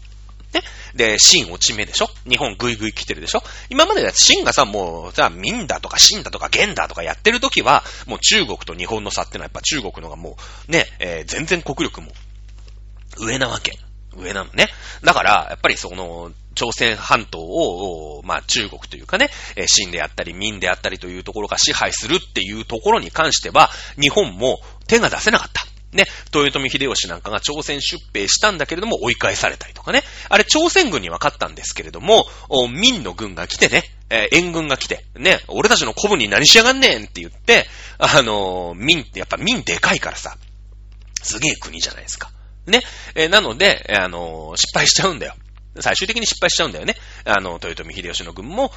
ね。で、シン落ち目でしょ？日本ぐいぐい来てるでしょ？今までシンがさ、もう、さ、民だとかシンだとか元だとかやってる時は、もう中国と日本の差ってのはやっぱ中国のがもう、ね、えー、全然国力も上なわけ。上なのね。だから、やっぱりその、朝鮮半島を、まあ中国というかね、秦であったり民であったりというところが支配するっていうところに関しては、日本も手が出せなかった。ね、豊臣秀吉なんかが朝鮮出兵したんだけれども追い返されたりとかね。あれ朝鮮軍には勝ったんですけれども、民の軍が来てね、えー、援軍が来て、ね、俺たちの古文に何しやがんねんって言って、あのー、民ってやっぱ民でかいからさ、すげえ国じゃないですか。ね。えー、なので、あの、失敗しちゃうんだよ。最終的に失敗しちゃうんだよね。あの、豊臣秀吉の軍も、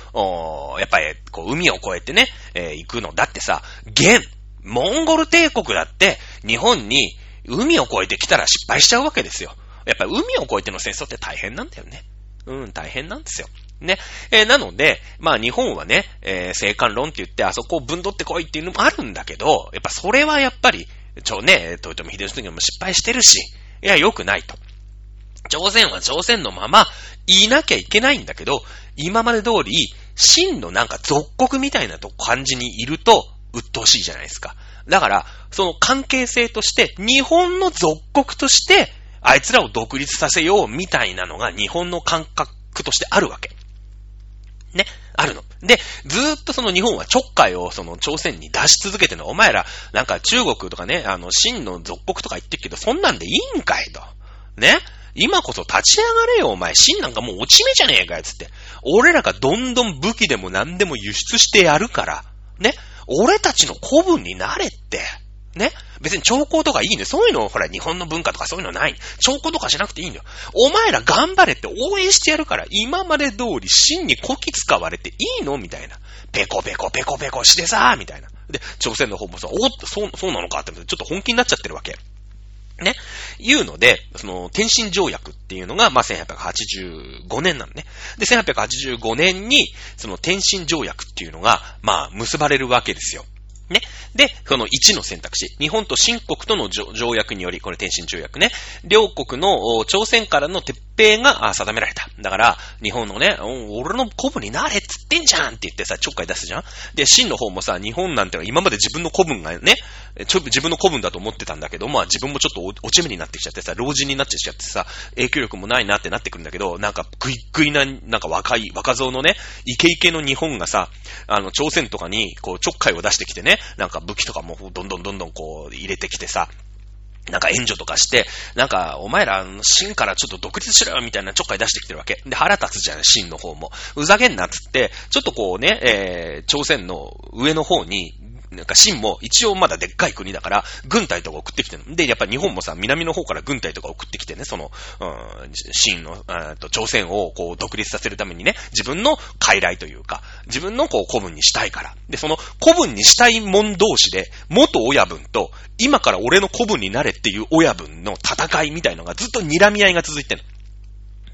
やっぱり、こう、海を越えてね、えー、行くの。だってさ、元、モンゴル帝国だって、日本に海を越えてきたら失敗しちゃうわけですよ。やっぱり海を越えての戦争って大変なんだよね。うん、大変なんですよ。ね。えー、なので、まあ日本はね、えー、生還論って言ってあそこをぶんどってこいっていうのもあるんだけど、やっぱそれはやっぱり、ちょ、ね、豊臣秀吉の時も失敗してるし、いや、良くないと。朝鮮は朝鮮のまま、いなきゃいけないんだけど、今まで通り、真のなんか属国みたいな感じにいると、鬱陶しいじゃないですか。だから、その関係性として、日本の属国として、あいつらを独立させようみたいなのが日本の感覚としてあるわけ。ね。あるの。で、ずーっとその日本はちょっかいをその朝鮮に出し続けての。お前ら、なんか中国とかね、あの、真の属国とか言ってるけど、そんなんでいいんかいと。ね。今こそ立ち上がれよ、お前。真なんかもう落ち目じゃねえかよ、つって。俺らがどんどん武器でも何でも輸出してやるから。ね。俺たちの古文になれって。ね別に兆候とかいいね。そういうの、ほら、日本の文化とかそういうのない。兆候とかしなくていいんだよ。お前ら頑張れって応援してやるから、今まで通り真に古希使われていいのみたいな。ペコペコペコペコしてさ、みたいな。で、朝鮮の方もさ、おっと、そう、そうなのかって、ちょっと本気になっちゃってるわけ。ね。いうので、その、天津条約っていうのが、まあ、1885年なのね。で、1885年に、その天津条約っていうのが、まあ、結ばれるわけですよ。ね。で、その1の選択肢。日本と新国との条約により、これ天津条約ね。両国の朝鮮からの撤兵が定められた。だから、日本のね、俺の古文になれっつってんじゃんって言ってさ、ちょっかい出すじゃんで、新の方もさ、日本なんて今まで自分の古文がね、ちょ自分の古文だと思ってたんだけど、まあ自分もちょっと落ち目になってきちゃってさ、老人になってきちゃってさ、影響力もないなってなってくるんだけど、なんかグイグイな、なんか若い、若造のね、イケイケの日本がさ、あの、朝鮮とかに、こう、ちょっかいを出してきてね、なんか武器とかもどんどんどんどんこう、入れてきてさ、なんか援助とかして、なんか、お前ら、真からちょっと独立しろよみたいなちょっかい出してきてるわけ。で、腹立つじゃん、真の方も。うざげんなっつって、ちょっとこうね、えー、朝鮮の上の方になんか、秦も一応まだでっかい国だから、軍隊とか送ってきてる。で、やっぱ日本もさ、南の方から軍隊とか送ってきてね、その、うん、秦の、と朝鮮をこう独立させるためにね、自分の傀儡というか、自分のこう古文にしたいから。で、その古文にしたい者同士で、元親分と、今から俺の古文になれっていう親分の戦いみたいのがずっと睨み合いが続いてる。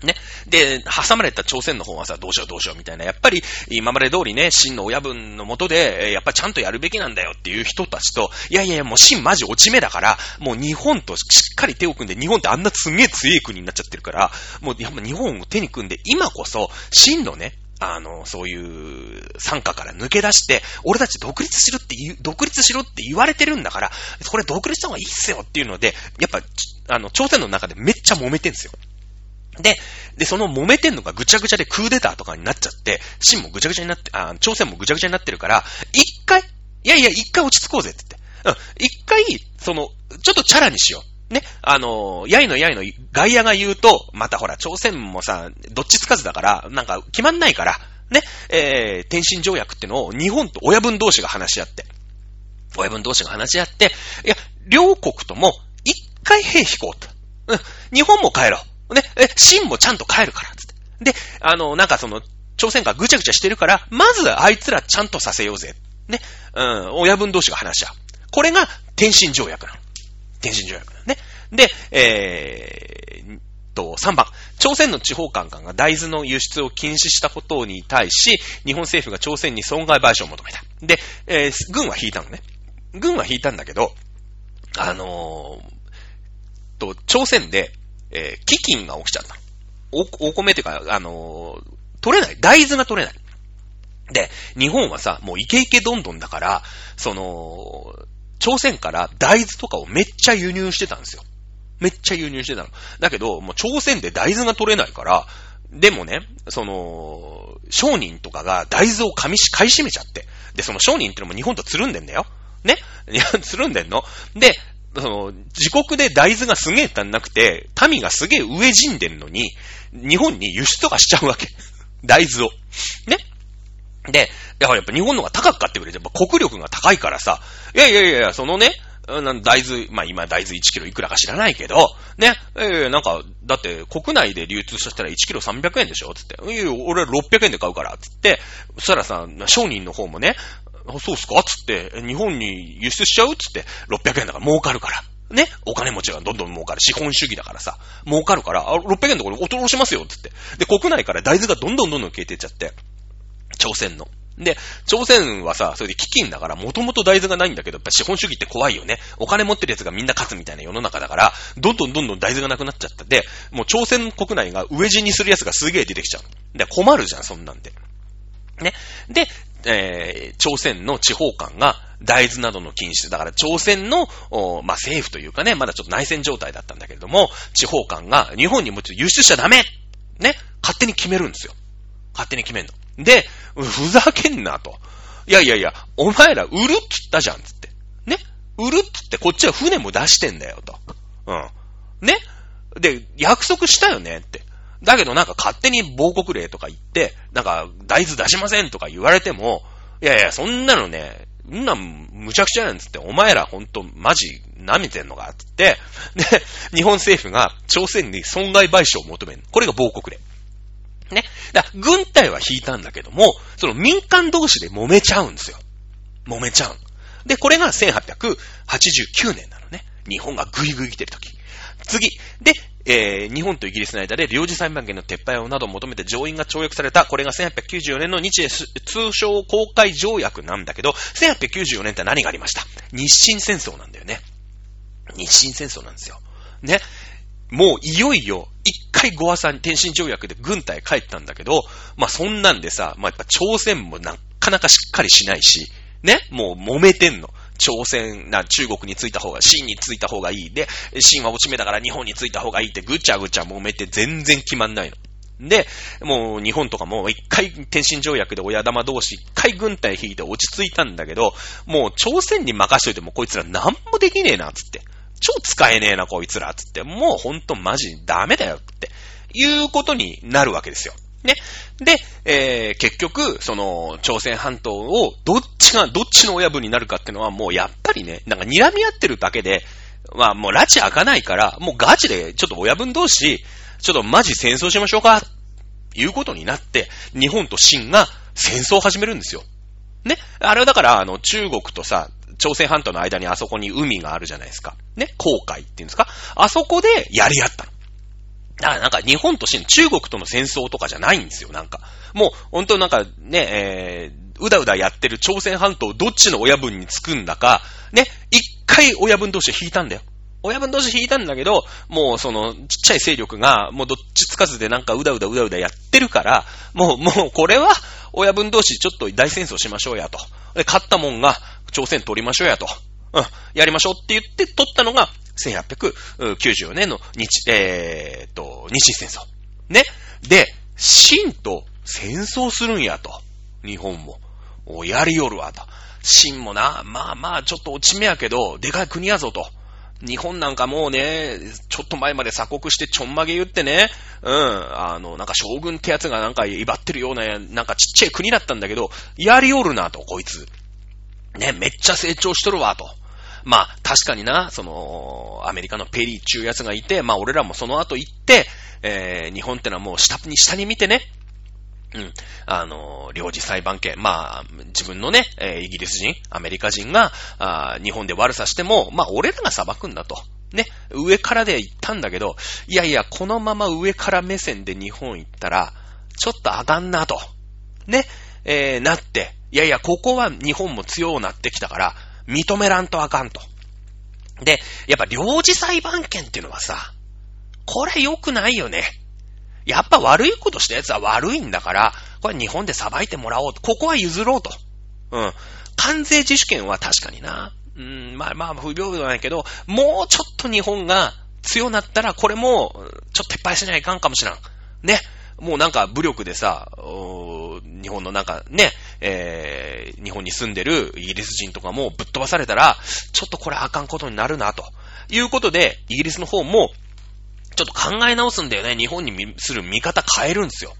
ね。で、挟まれた朝鮮の方はさ、どうしようどうしようみたいな。やっぱり、今まで通りね、真の親分のもとで、やっぱちゃんとやるべきなんだよっていう人たちと、いやいやいや、もう真マジ落ち目だから、もう日本としっかり手を組んで、日本ってあんなすげえ強い国になっちゃってるから、もうやっぱ日本を手に組んで、今こそ、真のね、あの、そういう参加から抜け出して、俺たち独立しろって言う、独立しろって言われてるんだから、これ独立した方がいいっすよっていうので、やっぱ、あの、朝鮮の中でめっちゃ揉めてんすよ。で、で、その揉めてんのがぐちゃぐちゃでクーデターとかになっちゃって、シンもぐちゃぐちゃになって、あ、朝鮮もぐちゃぐちゃになってるから、一回、いやいや、一回落ち着こうぜって言って。うん、一回、その、ちょっとチャラにしよう。ね、あの、やいのやいの外野が言うと、またほら、朝鮮もさ、どっちつかずだから、なんか決まんないから、ね、えー、天津条約ってのを日本と親分同士が話し合って、親分同士が話し合って、いや、両国とも一回兵引こうと。うん、日本も帰ろう。ね、え、秦もちゃんと帰るから、つって。で、あの、なんかその、朝鮮がぐちゃぐちゃしてるから、まずあいつらちゃんとさせようぜ。ね。うん、親分同士が話し合う。これが天津条約なの。天津条約なのね。で、えー、と、3番。朝鮮の地方官官が大豆の輸出を禁止したことに対し、日本政府が朝鮮に損害賠償を求めた。で、えー、軍は引いたのね。軍は引いたんだけど、あのー、と、朝鮮で、えー、飢饉が起きちゃった。お、お米っていうか、あのー、取れない。大豆が取れない。で、日本はさ、もうイケイケどんどんだから、その、朝鮮から大豆とかをめっちゃ輸入してたんですよ。めっちゃ輸入してたの。だけど、もう朝鮮で大豆が取れないから、でもね、その、商人とかが大豆を噛みし、買い占めちゃって。で、その商人ってのも日本とつるんでんだよ。ね？<laughs> つるんでんの。で、その、自国で大豆がすげえ足んなくて、民がすげえ飢え死んでるのに、日本に輸出とかしちゃうわけ。<laughs> 大豆を。ねで、だからやっぱ日本の方が高く買ってくれて、やっぱ国力が高いからさ、いやいやいや、そのね、大豆、まあ今大豆1キロいくらか知らないけど、ね、えー、なんか、だって国内で流通させたら1キロ300円でしょ？つって。いや俺600円で買うから、つって。そしたらさ、商人の方もね、そうっすか？つって、日本に輸出しちゃう？つって、600円だから儲かるから。ね、お金持ちがどんどん儲かる。資本主義だからさ、儲かるから、あ、600円のところに落としますよ、つって。で、国内から大豆がどんどんどんどん消えていっちゃって、朝鮮の。で、朝鮮はさ、それで飢饉だから、もともと大豆がないんだけど、やっぱ資本主義って怖いよね。お金持ってる奴がみんな勝つみたいな世の中だから、どんどんどんどん大豆がなくなっちゃったで、もう朝鮮国内が飢え死にする奴がすげえ出てきちゃう。で、困るじゃん、そんなんで。ね？で、えー、朝鮮の地方官が大豆などの禁止、だから朝鮮の、まあ、政府というかね、まだちょっと内戦状態だったんだけれども、地方官が日本にも輸出しちゃダメね、勝手に決めるんですよ。勝手に決めんの。で、ふざけんなと。いやいやいや、お前ら売るっつったじゃん、つって。ね？売るっつってこっちは船も出してんだよ、と。うん。ね？で、約束したよねって。だけどなんか勝手に亡国令とか言って、なんか大豆出しませんとか言われても、いやいや、そんなのね、んなむちゃくちゃなんつって、お前らほんとマジ舐めてんのかつって、で、日本政府が朝鮮に損害賠償を求める。これが亡国令。ね。だ軍隊は引いたんだけども、その民間同士で揉めちゃうんですよ。揉めちゃう。で、これが1889年なのね。日本がグイグイ来てる時。次。で、えー、日本とイギリスの間で領事裁判権の撤廃をなど求めて上院が跳躍された、これが1894年の日英通商公開条約なんだけど、1894年って何がありました？日清戦争なんだよね。日清戦争なんですよ。ね。もういよいよ、一回ゴアさん天津条約で軍隊帰ったんだけど、まあそんなんでさ、まあやっぱ朝鮮もなかなかしっかりしないし、ね、もう揉めてんの。朝鮮な中国に着いた方が、清に着いた方がいい。で、清は落ち目だから日本に着いた方がいいってぐちゃぐちゃ揉めて全然決まんないの。で、もう日本とかも一回天津条約で親玉同士一回軍隊引いて落ち着いたんだけど、もう朝鮮に任しといてもこいつら何もできねえな、つって。超使えねえな、こいつら、つって。もうほんとマジダメだよ、って。いうことになるわけですよ。ね。で、えー、結局、その、朝鮮半島をどっちが、どっちの親分になるかってのはもうやっぱりね、なんか睨み合ってるだけで、まあもう拉致開かないから、もうガチでちょっと親分同士、ちょっとマジ戦争しましょうか、いうことになって、日本と清が戦争を始めるんですよ。ね。あれはだから、あの、中国とさ、朝鮮半島の間にあそこに海があるじゃないですか。ね。航海っていうんですか。あそこでやり合ったの。だからなんか日本として中国との戦争とかじゃないんですよ、なんか。もう、本当なんかね、えー、うだうだやってる朝鮮半島どっちの親分につくんだか、ね、一回親分同士引いたんだよ。親分同士引いたんだけど、もうその、ちっちゃい勢力が、もうどっちつかずでなんかうだうだうだうだやってるから、もう、もうこれは、親分同士ちょっと大戦争しましょうやと。で、勝ったもんが、朝鮮取りましょうやと。うん、やりましょうって言って取ったのが、1894年の日、えー、と、日清戦争。ね。で、清と戦争するんやと。日本も。お、やりよるわと。清もな、まあまあ、ちょっと落ち目やけど、でかい国やぞと。日本なんかもうね、ちょっと前まで鎖国してちょんまげ言ってね、うん、あの、なんか将軍ってやつがなんか威張ってるような、なんかちっちゃい国だったんだけど、やりおるなと、こいつ。ね、めっちゃ成長しとるわと。まあ、確かにな、その、アメリカのペリーっていうやつがいて、まあ、俺らもその後行って、えー、日本ってのはもう下に、下に見てね、うん。あの、領事裁判権。まあ、自分のね、え、イギリス人、アメリカ人が、あ日本で悪さしても、まあ、俺らが裁くんだと。ね。上からで行ったんだけど、いやいや、このまま上から目線で日本行ったら、ちょっとあかんなと。ね。えー、なって、いやいや、ここは日本も強くなってきたから、認めらんとあかんと。で、やっぱ領事裁判権っていうのはさ、これ良くないよね。やっぱ悪いことした奴は悪いんだから、これ日本で裁いてもらおうと。ここは譲ろうと。うん。関税自主権は確かにな。うん、まあまあ不平等ないけど、もうちょっと日本が強なったら、これも、ちょっと撤廃しないかんかもしらん。ね。もうなんか武力でさ、日本のなんかね、えー、日本に住んでるイギリス人とかもぶっ飛ばされたら、ちょっとこれあかんことになるな、ということで、イギリスの方も、ちょっと考え直すんだよね。日本にする見方変えるんですよ。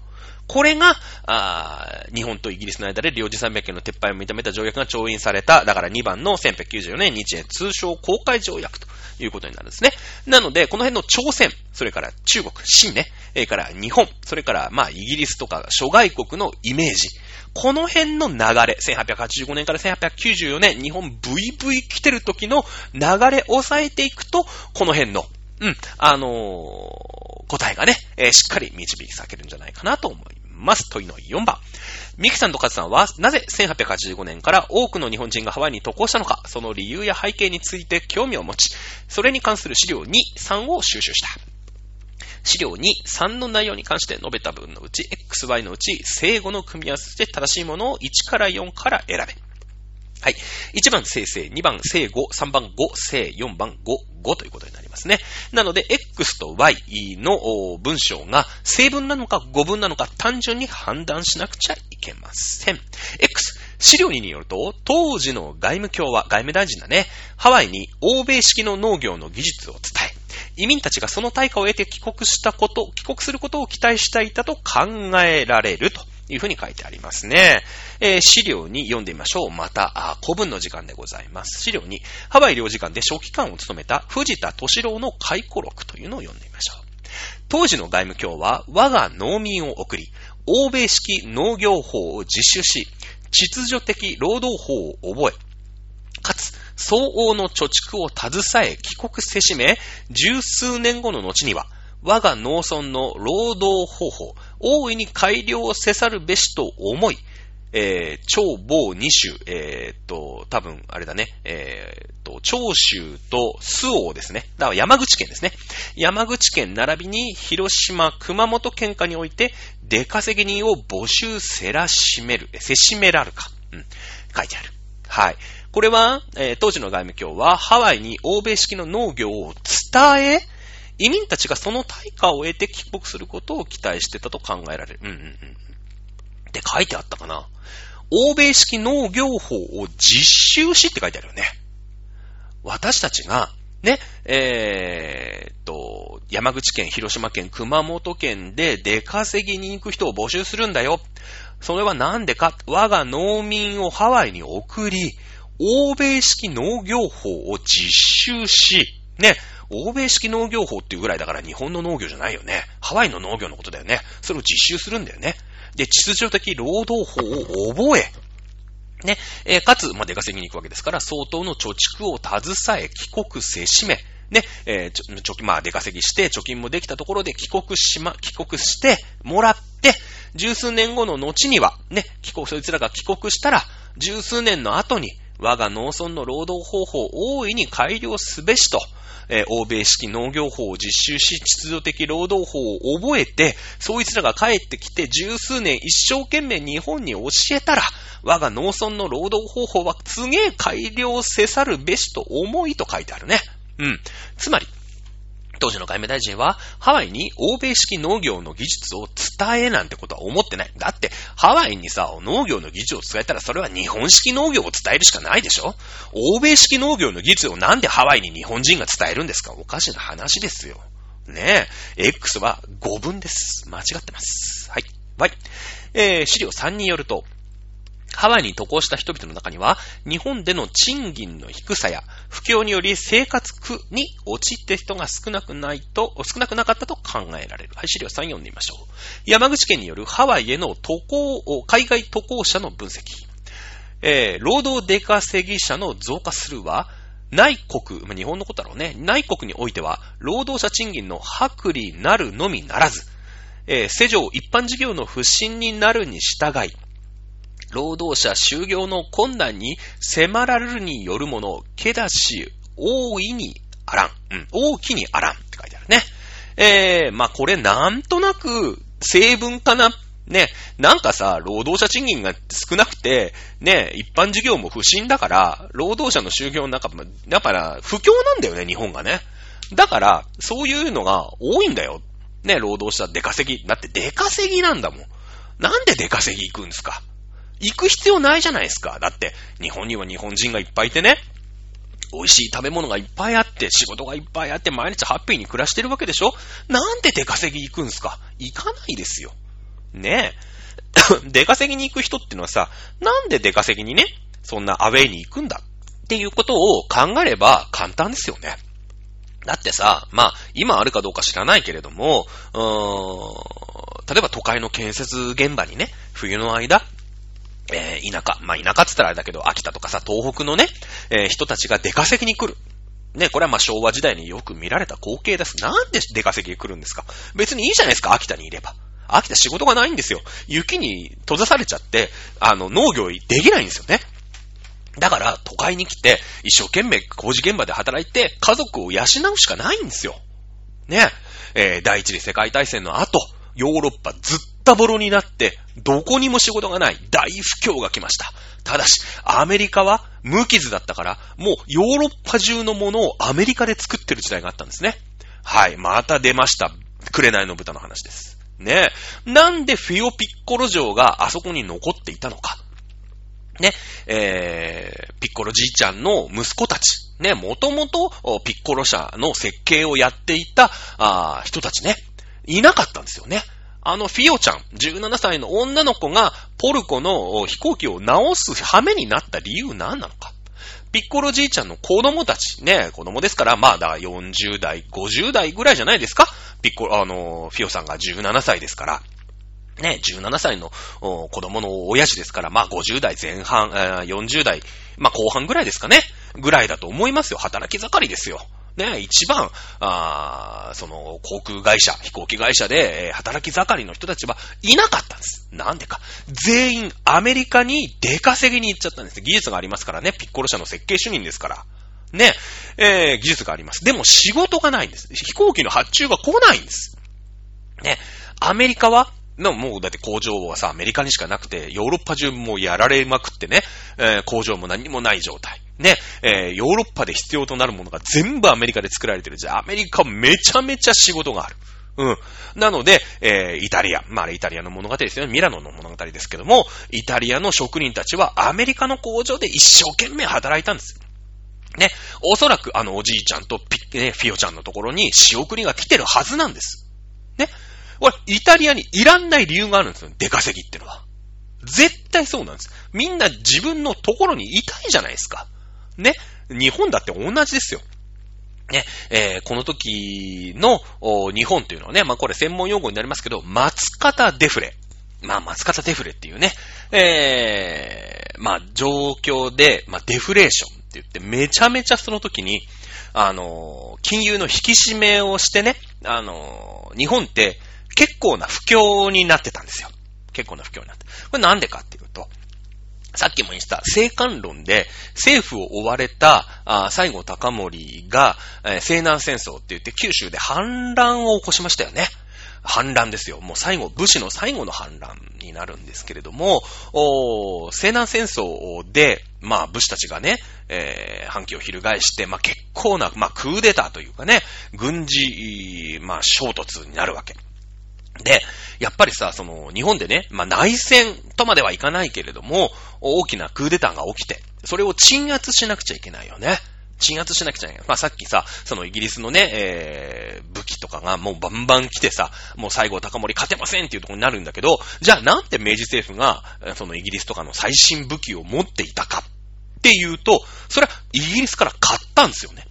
これが、あ日本とイギリスの間で領事300件の撤廃を認めた条約が調印された、だから2番の1894年日英通商公開条約ということになるんですね。なので、この辺の朝鮮、それから中国、清ね、それから日本、それからまあイギリスとか諸外国のイメージ、この辺の流れ、1885年から1894年、日本ブイブイ来てる時の流れを抑えていくと、この辺のうん、あのー、答えがね、えー、しっかり導き裂けるんじゃないかなと思います。問いの4番。ミキさんとカズさんは、なぜ1885年から多くの日本人がハワイに渡航したのか、その理由や背景について興味を持ち、それに関する資料2、3を収集した。資料2、3の内容に関して述べた分のうち、XY のうち、正語の組み合わせで正しいものを1から4から選べ。はい。1番生成、2番正5、3番5、正4番5、5ということになりますね。なので、X と Y の文章が正文なのか語文なのか単純に判断しなくちゃいけません。X、資料2によると、当時の外務卿は、外務大臣だね、ハワイに欧米式の農業の技術を伝え、移民たちがその対価を得て帰国したこと、帰国することを期待していたと考えられると。というふうに書いてありますね。えー、資料に読んでみましょう。また、古文の時間でございます。資料に、ハワイ領事館で書記官を務めた藤田敏郎の回顧録というのを読んでみましょう。当時の外務卿は、我が農民を送り、欧米式農業法を実習し、秩序的労働法を覚え、かつ、相応の貯蓄を携え帰国せしめ、十数年後の後には、我が農村の労働方法、大いに改良せざるべしと思い、えー、超某二種、えー、っと、多分、あれだね、えー、っと、長州と周王ですね。だから山口県ですね。山口県並びに広島、熊本県下において、出稼ぎ人を募集せらしめる、せしめらるか。うん、書いてある。はい。これは、えー、当時の外務省は、ハワイに欧米式の農業を伝え、移民たちがその対価を得て帰国することを期待してたと考えられる。うんうんうん。って書いてあったかな。欧米式農業法を実習しって書いてあるよね。私たちが、ね、えー、と、山口県、広島県、熊本県で出稼ぎに行く人を募集するんだよ。それはなんでか我が農民をハワイに送り、欧米式農業法を実習し、ね、欧米式農業法っていうぐらいだから日本の農業じゃないよね。ハワイの農業のことだよね。それを実習するんだよね。で、秩序的労働法を覚え、ね、えー、かつ、まあ、出稼ぎに行くわけですから、相当の貯蓄を携え、帰国せしめ、ね、えー、貯金、まあ、出稼ぎして、貯金もできたところで帰国しま、帰国してもらって、十数年後の後には、ね、帰国、そいつらが帰国したら、十数年の後に、我が農村の労働方法を大いに改良すべしと、えー、欧米式農業法を実習し、秩序的労働法を覚えて、そいつらが帰ってきて十数年一生懸命日本に教えたら、我が農村の労働方法はすげえ改良せざるべしと思いと書いてあるね。うん。つまり、当時の外務大臣は、ハワイに欧米式農業の技術を伝えなんてことは思ってない。だって、ハワイにさ、農業の技術を伝えたら、それは日本式農業を伝えるしかないでしょ欧米式農業の技術をなんでハワイに日本人が伝えるんですかおかしな話ですよ。ねえ。X は5分です。間違ってます。はい。はい。えー、資料3によると、ハワイに渡航した人々の中には、日本での賃金の低さや不況により生活苦に陥って人が少なくないと、少なくなかったと考えられる。はい、資料3読んでみましょう。山口県によるハワイへの渡航、海外渡航者の分析。えー、労働出稼ぎ者の増加するは、内国、日本のことだろうね。内国においては、労働者賃金の薄利なるのみならず、えー、世上一般事業の不振になるに従い、労働者就業の困難に迫られるによるもの、けだし、大いにあらん。うん、大きにあらんって書いてあるね。えー、まあ、これなんとなく、成分かなね、なんかさ、労働者賃金が少なくて、ね、一般事業も不振だから、労働者の就業の中、だから、不況なんだよね、日本がね。だから、そういうのが多いんだよ。ね、労働者出稼ぎ。だって出稼ぎなんだもん。なんで出稼ぎ行くんですか？行く必要ないじゃないですか。だって、日本には日本人がいっぱいいてね、美味しい食べ物がいっぱいあって、仕事がいっぱいあって、毎日ハッピーに暮らしてるわけでしょなんで出稼ぎ行くんすか行かないですよ。ねえ。<coughs> 出稼ぎに行く人ってのはさ、なんで出稼ぎにね、そんなアウェイに行くんだっていうことを考えれば簡単ですよね。だってさ、まあ、今あるかどうか知らないけれども、うーん、例えば都会の建設現場にね、冬の間、えー、田舎、まあ、田舎って言ったらあれだけど、秋田とかさ、東北のね、えー、人たちが出稼ぎに来る。ね、これはま昭和時代によく見られた光景です。なんで出稼ぎに来るんですか別にいいじゃないですか、秋田にいれば。秋田仕事がないんですよ。雪に閉ざされちゃって、あの、農業できないんですよね。だから、都会に来て、一生懸命工事現場で働いて、家族を養うしかないんですよ。ね。えー、第一次世界大戦の後、ヨーロッパずったぼろになって、どこにも仕事がない大不況が来ました。ただし、アメリカは無傷だったから、もうヨーロッパ中のものをアメリカで作ってる時代があったんですね。はい、また出ました。紅の豚の話です。ね。なんでフィオピッコロ城があそこに残っていたのか。ね、えー、ピッコロじいちゃんの息子たち、ね、もともとピッコロ社の設計をやっていたあ人たちね、いなかったんですよね。あのフィオちゃん、17歳の女の子がポルコの飛行機を直す羽目になった理由何なのか。ピッコロじいちゃんの子供たち、ね、子供ですから、まあ、だ40代、50代ぐらいじゃないですかピッコロ、あの、フィオさんが17歳ですから。ね、17歳の子供の親父ですから、まあ50代前半、40代、まあ後半ぐらいですかね。ぐらいだと思いますよ。働き盛りですよ。ね、一番、あその、航空会社、飛行機会社で、え、働き盛りの人たちはいなかったんです。なんでか。全員アメリカに出稼ぎに行っちゃったんです。技術がありますからね。ピッコロ社の設計主任ですから。ね、えー、技術があります。でも仕事がないんです。飛行機の発注が来ないんです。ね、アメリカはの、もうだって工場はさ、アメリカにしかなくて、ヨーロッパ中もやられまくってね、えー、工場も何もない状態。ね、えー、ヨーロッパで必要となるものが全部アメリカで作られてるじゃあ、アメリカめちゃめちゃ仕事がある。うん。なので、えー、イタリア。まあ、イタリアの物語ですよね。ミラノの物語ですけども、イタリアの職人たちはアメリカの工場で一生懸命働いたんです。ね。おそらくあのおじいちゃんとピね、フィオちゃんのところに仕送りが来てるはずなんです。ね。これ、イタリアにいらんない理由があるんですよ。出稼ぎってのは。絶対そうなんです。みんな自分のところにいたいじゃないですか。ね。日本だって同じですよ。ね、えー、この時の日本というのはね、まあこれ専門用語になりますけど、松方デフレ。まあ松方デフレっていうね、えー、まあ状況で、まあデフレーションって言って、めちゃめちゃその時に、あの、金融の引き締めをしてね、あの、日本って結構な不況になってたんですよ。結構な不況になって。これなんでかっていうと、さっきも言った、生還論で政府を追われた、あ西郷隆盛が、えー、西南戦争って言って九州で反乱を起こしましたよね。反乱ですよ。もう最後、武士の最後の反乱になるんですけれども、お西南戦争で、まあ武士たちがね、えー、反旗を翻して、まあ結構な、まあクーデターというかね、軍事、まあ衝突になるわけ。で、やっぱりさ、その、日本でね、まあ、内戦とまではいかないけれども、大きなクーデターが起きて、それを鎮圧しなくちゃいけないよね。鎮圧しなくちゃいけない。まあさっきさ、そのイギリスのね、えー、武器とかがもうバンバン来てさ、もう最後高森勝てませんっていうところになるんだけど、じゃあなんで明治政府が、そのイギリスとかの最新武器を持っていたかっていうと、それはイギリスから買ったんですよね。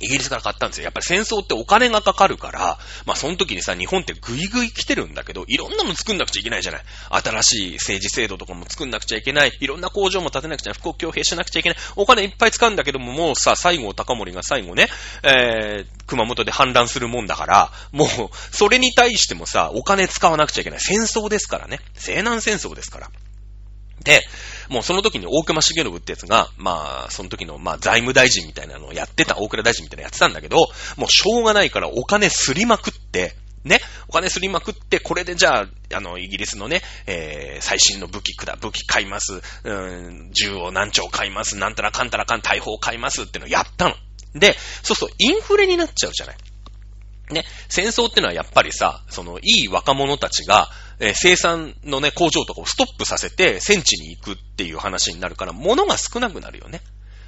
イギリスから買ったんですよ。やっぱり戦争ってお金がかかるから、まあその時にさ、日本ってグイグイ来てるんだけど、いろんなの作んなくちゃいけないじゃない。新しい政治制度とかも作んなくちゃいけない。いろんな工場も建てなくちゃいけない。富国強兵しなくちゃいけない。お金いっぱい使うんだけども、もうさ、西郷隆盛が最後ね、えー、熊本で反乱するもんだから、もう、それに対してもさ、お金使わなくちゃいけない。戦争ですからね。西南戦争ですから。で、もうその時に大隈重信ってやつが、まあ、その時の、まあ、財務大臣みたいなのをやってた、大倉大臣みたいなのやってたんだけど、もうしょうがないからお金すりまくって、ね、お金すりまくって、これでじゃあ、あの、イギリスのね、えー、最新の武器くだ、武器買います、うん、銃を何丁買います、なんたらかんたらかん大砲買いますってのをやったの。で、そうそう、インフレになっちゃうじゃない。ね、戦争ってのはやっぱりさ、その、いい若者たちが、えー、生産のね、工場とかをストップさせて、戦地に行くっていう話になるから、物が少なくなるよね。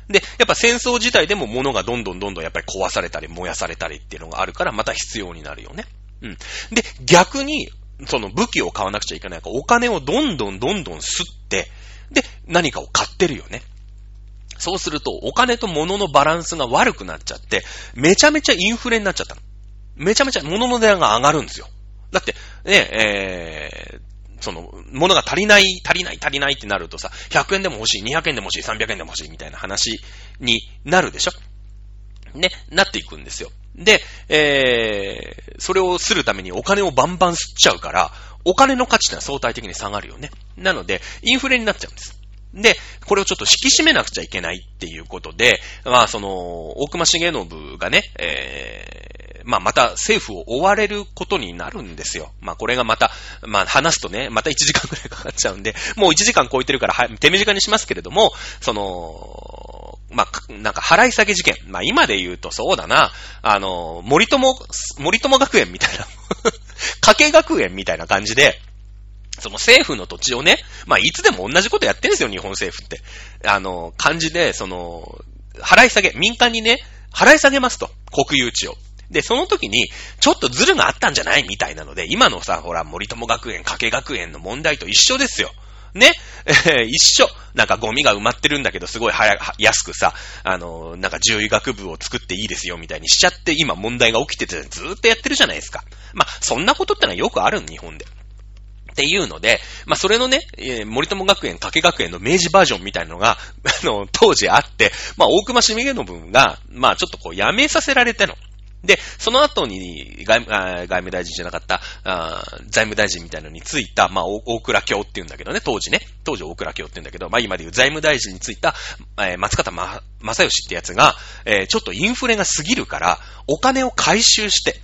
で、やっぱ戦争自体でも物がどんどんどんどんやっぱり壊されたり燃やされたりっていうのがあるから、また必要になるよね。うん。で、逆に、その武器を買わなくちゃいけないから、お金をどんどんどんどん吸って、で、何かを買ってるよね。そうすると、お金と物のバランスが悪くなっちゃって、めちゃめちゃインフレになっちゃったの。めちゃめちゃ物の値段が上がるんですよ。だって、ね、えー、その、物が足りない、足りない、足りないってなるとさ、100円でも欲しい、200円でも欲しい、300円でも欲しいみたいな話になるでしょね、なっていくんですよ。で、えー、それをするためにお金をバンバン吸っちゃうから、お金の価値ってのは相対的に下がるよね。なので、インフレになっちゃうんです。で、これをちょっと引き締めなくちゃいけないっていうことで、まあ、その、大熊重信がね、えー、まあ、また政府を追われることになるんですよ。まあ、これがまた、まあ、話すとね、また1時間くらいかかっちゃうんで、もう1時間超えてるから、は手短にしますけれども、その、まあ、なんか払い下げ事件。まあ、今で言うとそうだな、あの、森友、森友学園みたいな、<laughs> 加計学園みたいな感じで、その政府の土地をね、まあ、いつでも同じことやってるんですよ、日本政府って。あの、漢字で、その、払い下げ、民間にね、払い下げますと、国有地を。で、その時に、ちょっとズルがあったんじゃないみたいなので、今のさ、ほら、森友学園、加計学園の問題と一緒ですよ。ね、えー、一緒。なんかゴミが埋まってるんだけど、すごい早、安くさ、あの、なんか獣医学部を作っていいですよ、みたいにしちゃって、今問題が起きてて、ずーっとやってるじゃないですか。まあ、そんなことってのはよくあるん日本で。っていうので、まあ、それのね、えー、森友学園、加計学園の明治バージョンみたいなのが、あの、当時あって、まあ、大熊しみげの分が、まあ、ちょっとこう、やめさせられての。で、その後に外外務大臣じゃなかった、財務大臣みたいなのについた、まあ、大倉京って言うんだけどね、当時ね。当時大倉京って言うんだけど、まあ、今で言う財務大臣についた、えー、松方ま、正義ってやつが、えー、ちょっとインフレが過ぎるから、お金を回収して、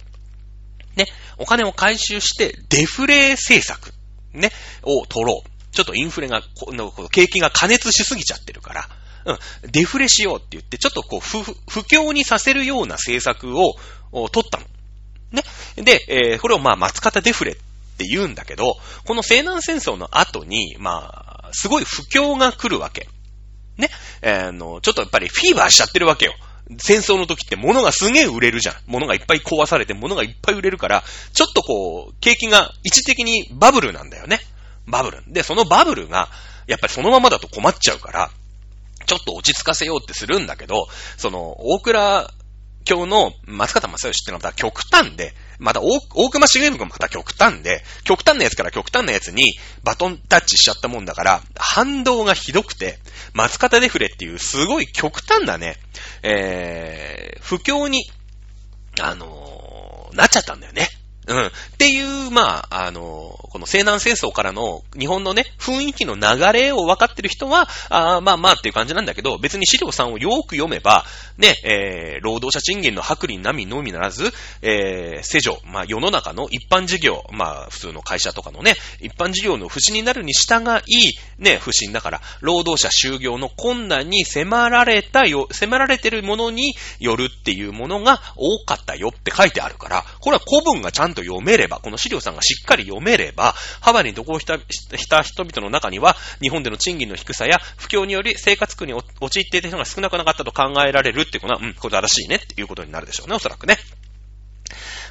ね、お金を回収して、デフレ政策ね、を取ろう。ちょっとインフレが、この景気が加熱しすぎちゃってるから、うん、デフレしようって言って、ちょっとこう、不、不況にさせるような政策を、取ったの。ね。で、えー、これをまあ、松方デフレって言うんだけど、この西南戦争の後に、まあ、すごい不況が来るわけ。ね。えー、の、ちょっとやっぱりフィーバーしちゃってるわけよ。戦争の時って物がすげえ売れるじゃん。物がいっぱい壊されて物がいっぱい売れるから、ちょっとこう、景気が一時的にバブルなんだよね。バブル。で、そのバブルが、やっぱりそのままだと困っちゃうから、ちょっと落ち着かせようってするんだけど、その、大倉教の松方正義ってのはまた極端で、また大、大熊重信がまた極端で、極端なやつから極端なやつにバトンタッチしちゃったもんだから、反動がひどくて、松方デフレっていうすごい極端なね、えー、不況に、あのー、なっちゃったんだよね。うん。っていう、まあ、あの、この西南戦争からの日本のね、雰囲気の流れを分かってる人は、あまあまあっていう感じなんだけど、別に資料3をよく読めば、ね、えー、労働者賃金の薄利並みのみならず、えー、世女、まあ世の中の一般事業、まあ普通の会社とかのね、一般事業の不死になるに従い、ね、不審だから、労働者就業の困難に迫られたよ、迫られてるものによるっていうものが多かったよって書いてあるから、これは古文がちゃんとと読めれば、この資料さんがしっかり読めれば、ハワイに渡航したした人々の中には、日本での賃金の低さや不況により生活苦に陥っていた人が少なくなかったと考えられるっていうことは、うん、これ正しいねっていうことになるでしょうね、おそらくね。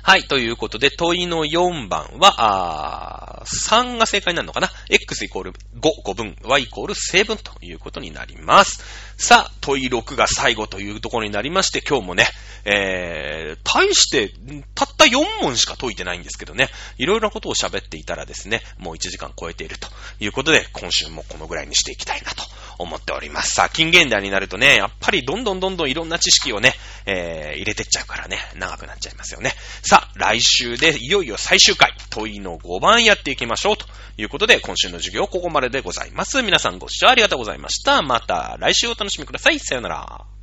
はい、ということで、問いの4番は、あ3が正解になるのかな ?x イコール5、5分、y イコール正分ということになります。さあ、問い6が最後というところになりまして、今日もね、えー、大して、たった4問しか解いてないんですけどね、いろいろなことを喋っていたらですね、もう1時間超えているということで、今週もこのぐらいにしていきたいなと思っております。さあ、近現代になるとね、やっぱりどんどんどんどんいろんな知識をね、えー、入れてっちゃうからね、長くなっちゃいますよね。さあ、来週でいよいよ最終回、問いの5番やっていきましょうということで、今週の授業ここまででございます。皆さんご視聴ありがとうございました。また来週お楽しみください。さよなら。